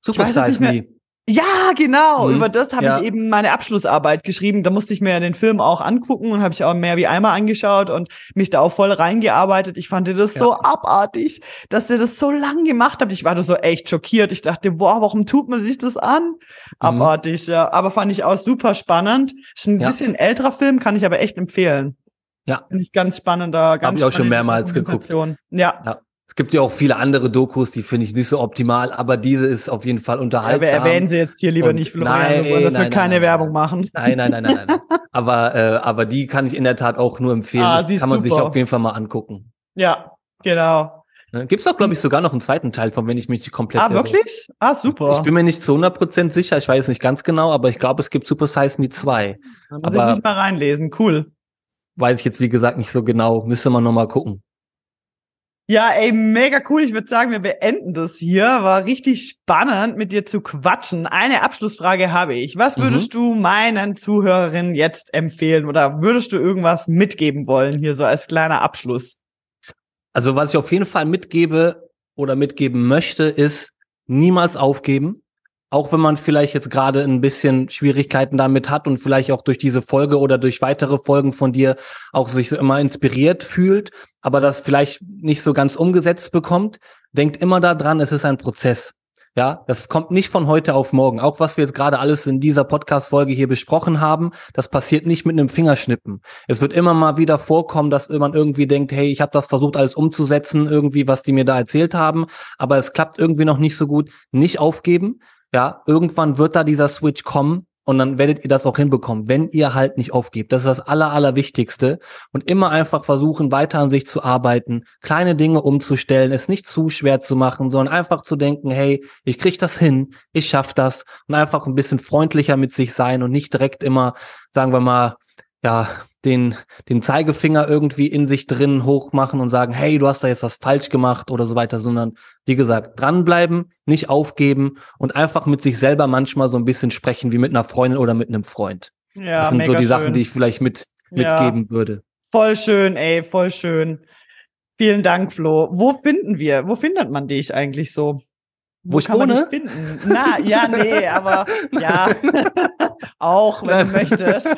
Super ich weiß, Size. Ja, genau. Mhm. Über das habe ja. ich eben meine Abschlussarbeit geschrieben. Da musste ich mir ja den Film auch angucken und habe ich auch mehr wie einmal angeschaut und mich da auch voll reingearbeitet. Ich fand das ja. so abartig, dass ihr das so lang gemacht habt. Ich war da so echt schockiert. Ich dachte, boah, warum tut man sich das an? Mhm. Abartig, ja. Aber fand ich auch super spannend. Ist ein ja. bisschen älterer Film, kann ich aber echt empfehlen. Ja. Finde ich ganz spannender. Ganz Habe ich auch schon mehrmals geguckt. Ja. Gibt ja auch viele andere Dokus, die finde ich nicht so optimal, aber diese ist auf jeden Fall unterhaltsam. Ja, wir erwähnen sie jetzt hier lieber Und nicht, Florian. Nein, wir wollen dafür nein, keine nein, Werbung machen. Nein, nein, nein, nein, nein. aber, äh, aber die kann ich in der Tat auch nur empfehlen. Ah, das kann man super. sich auf jeden Fall mal angucken. Ja, genau. Ne? Gibt es auch, glaube ich, sogar noch einen zweiten Teil von, wenn ich mich komplett. Ah, wirklich? Ah, super. Ich, ich bin mir nicht zu 100% sicher, ich weiß nicht ganz genau, aber ich glaube, es gibt Super Size Me 2. Da muss aber ich mich mal reinlesen, cool. Weiß ich jetzt, wie gesagt, nicht so genau. Müsste man noch mal gucken. Ja, ey, mega cool. Ich würde sagen, wir beenden das hier. War richtig spannend, mit dir zu quatschen. Eine Abschlussfrage habe ich. Was mhm. würdest mhm. du meinen Zuhörerinnen jetzt empfehlen oder würdest du irgendwas mitgeben wollen hier so als kleiner Abschluss? Also, was ich auf jeden Fall mitgebe oder mitgeben möchte, ist niemals aufgeben auch wenn man vielleicht jetzt gerade ein bisschen Schwierigkeiten damit hat und vielleicht auch durch diese Folge oder durch weitere Folgen von dir auch sich so immer inspiriert fühlt, aber das vielleicht nicht so ganz umgesetzt bekommt, denkt immer daran, es ist ein Prozess. Ja, das kommt nicht von heute auf morgen. Auch was wir jetzt gerade alles in dieser Podcast-Folge hier besprochen haben, das passiert nicht mit einem Fingerschnippen. Es wird immer mal wieder vorkommen, dass man irgendwie denkt, hey, ich habe das versucht alles umzusetzen, irgendwie, was die mir da erzählt haben, aber es klappt irgendwie noch nicht so gut. Nicht aufgeben, ja, irgendwann wird da dieser Switch kommen und dann werdet ihr das auch hinbekommen, wenn ihr halt nicht aufgebt. Das ist das Aller, Allerwichtigste. Und immer einfach versuchen, weiter an sich zu arbeiten, kleine Dinge umzustellen, es nicht zu schwer zu machen, sondern einfach zu denken, hey, ich krieg das hin, ich schaff das und einfach ein bisschen freundlicher mit sich sein und nicht direkt immer, sagen wir mal, ja, den, den Zeigefinger irgendwie in sich drin hochmachen und sagen, hey, du hast da jetzt was falsch gemacht oder so weiter, sondern wie gesagt, dranbleiben, nicht aufgeben und einfach mit sich selber manchmal so ein bisschen sprechen wie mit einer Freundin oder mit einem Freund. Ja, das sind so die schön. Sachen, die ich vielleicht mit, mitgeben ja. würde. Voll schön, ey, voll schön. Vielen Dank, Flo. Wo finden wir, wo findet man dich eigentlich so? Wo, wo ich wohne? finden? Na, ja, nee, aber ja, auch wenn nein. du möchtest.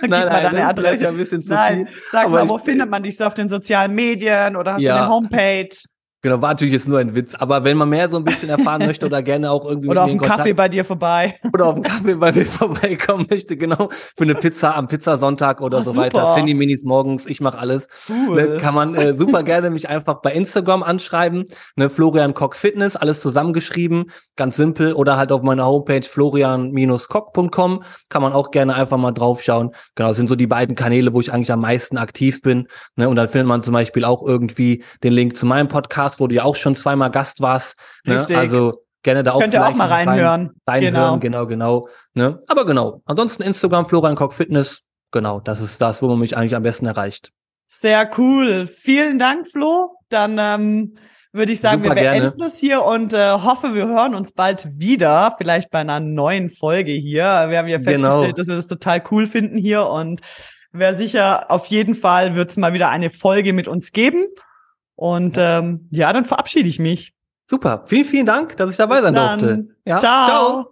Gib nein, nein, deine Adresse. Ja ein bisschen zu nein, viel. sag mal, wo findet man dich so auf den sozialen Medien oder hast ja. du eine Homepage? Genau, war natürlich jetzt nur ein Witz. Aber wenn man mehr so ein bisschen erfahren möchte oder gerne auch irgendwie. Oder auf einen Kaffee bei dir vorbei. Oder auf einen Kaffee bei mir vorbeikommen möchte, genau. Für eine Pizza am Pizzasonntag oder oh, so super. weiter. Cindy Minis morgens, ich mache alles. Cool. Ne, kann man äh, super gerne mich einfach bei Instagram anschreiben. Ne, Florian Kock Fitness, alles zusammengeschrieben. Ganz simpel. Oder halt auf meiner Homepage florian-kock.com. Kann man auch gerne einfach mal draufschauen. Genau, das sind so die beiden Kanäle, wo ich eigentlich am meisten aktiv bin. Ne, und dann findet man zum Beispiel auch irgendwie den Link zu meinem Podcast Podcast, wo du ja auch schon zweimal Gast warst. Ne? Also gerne da auch, Könnt ihr auch mal reinhören. Rein, reinhören, genau, genau. genau ne? Aber genau. Ansonsten Instagram, Florian Koch Fitness. Genau, das ist das, wo man mich eigentlich am besten erreicht. Sehr cool. Vielen Dank, Flo. Dann ähm, würde ich sagen, Super wir beenden das hier und äh, hoffe, wir hören uns bald wieder. Vielleicht bei einer neuen Folge hier. Wir haben ja genau. festgestellt, genau. dass wir das total cool finden hier und wäre sicher, auf jeden Fall wird es mal wieder eine Folge mit uns geben. Und ähm, ja, dann verabschiede ich mich. Super. Vielen, vielen Dank, dass ich dabei Bis sein dann. durfte. Ja. Ciao. Ciao.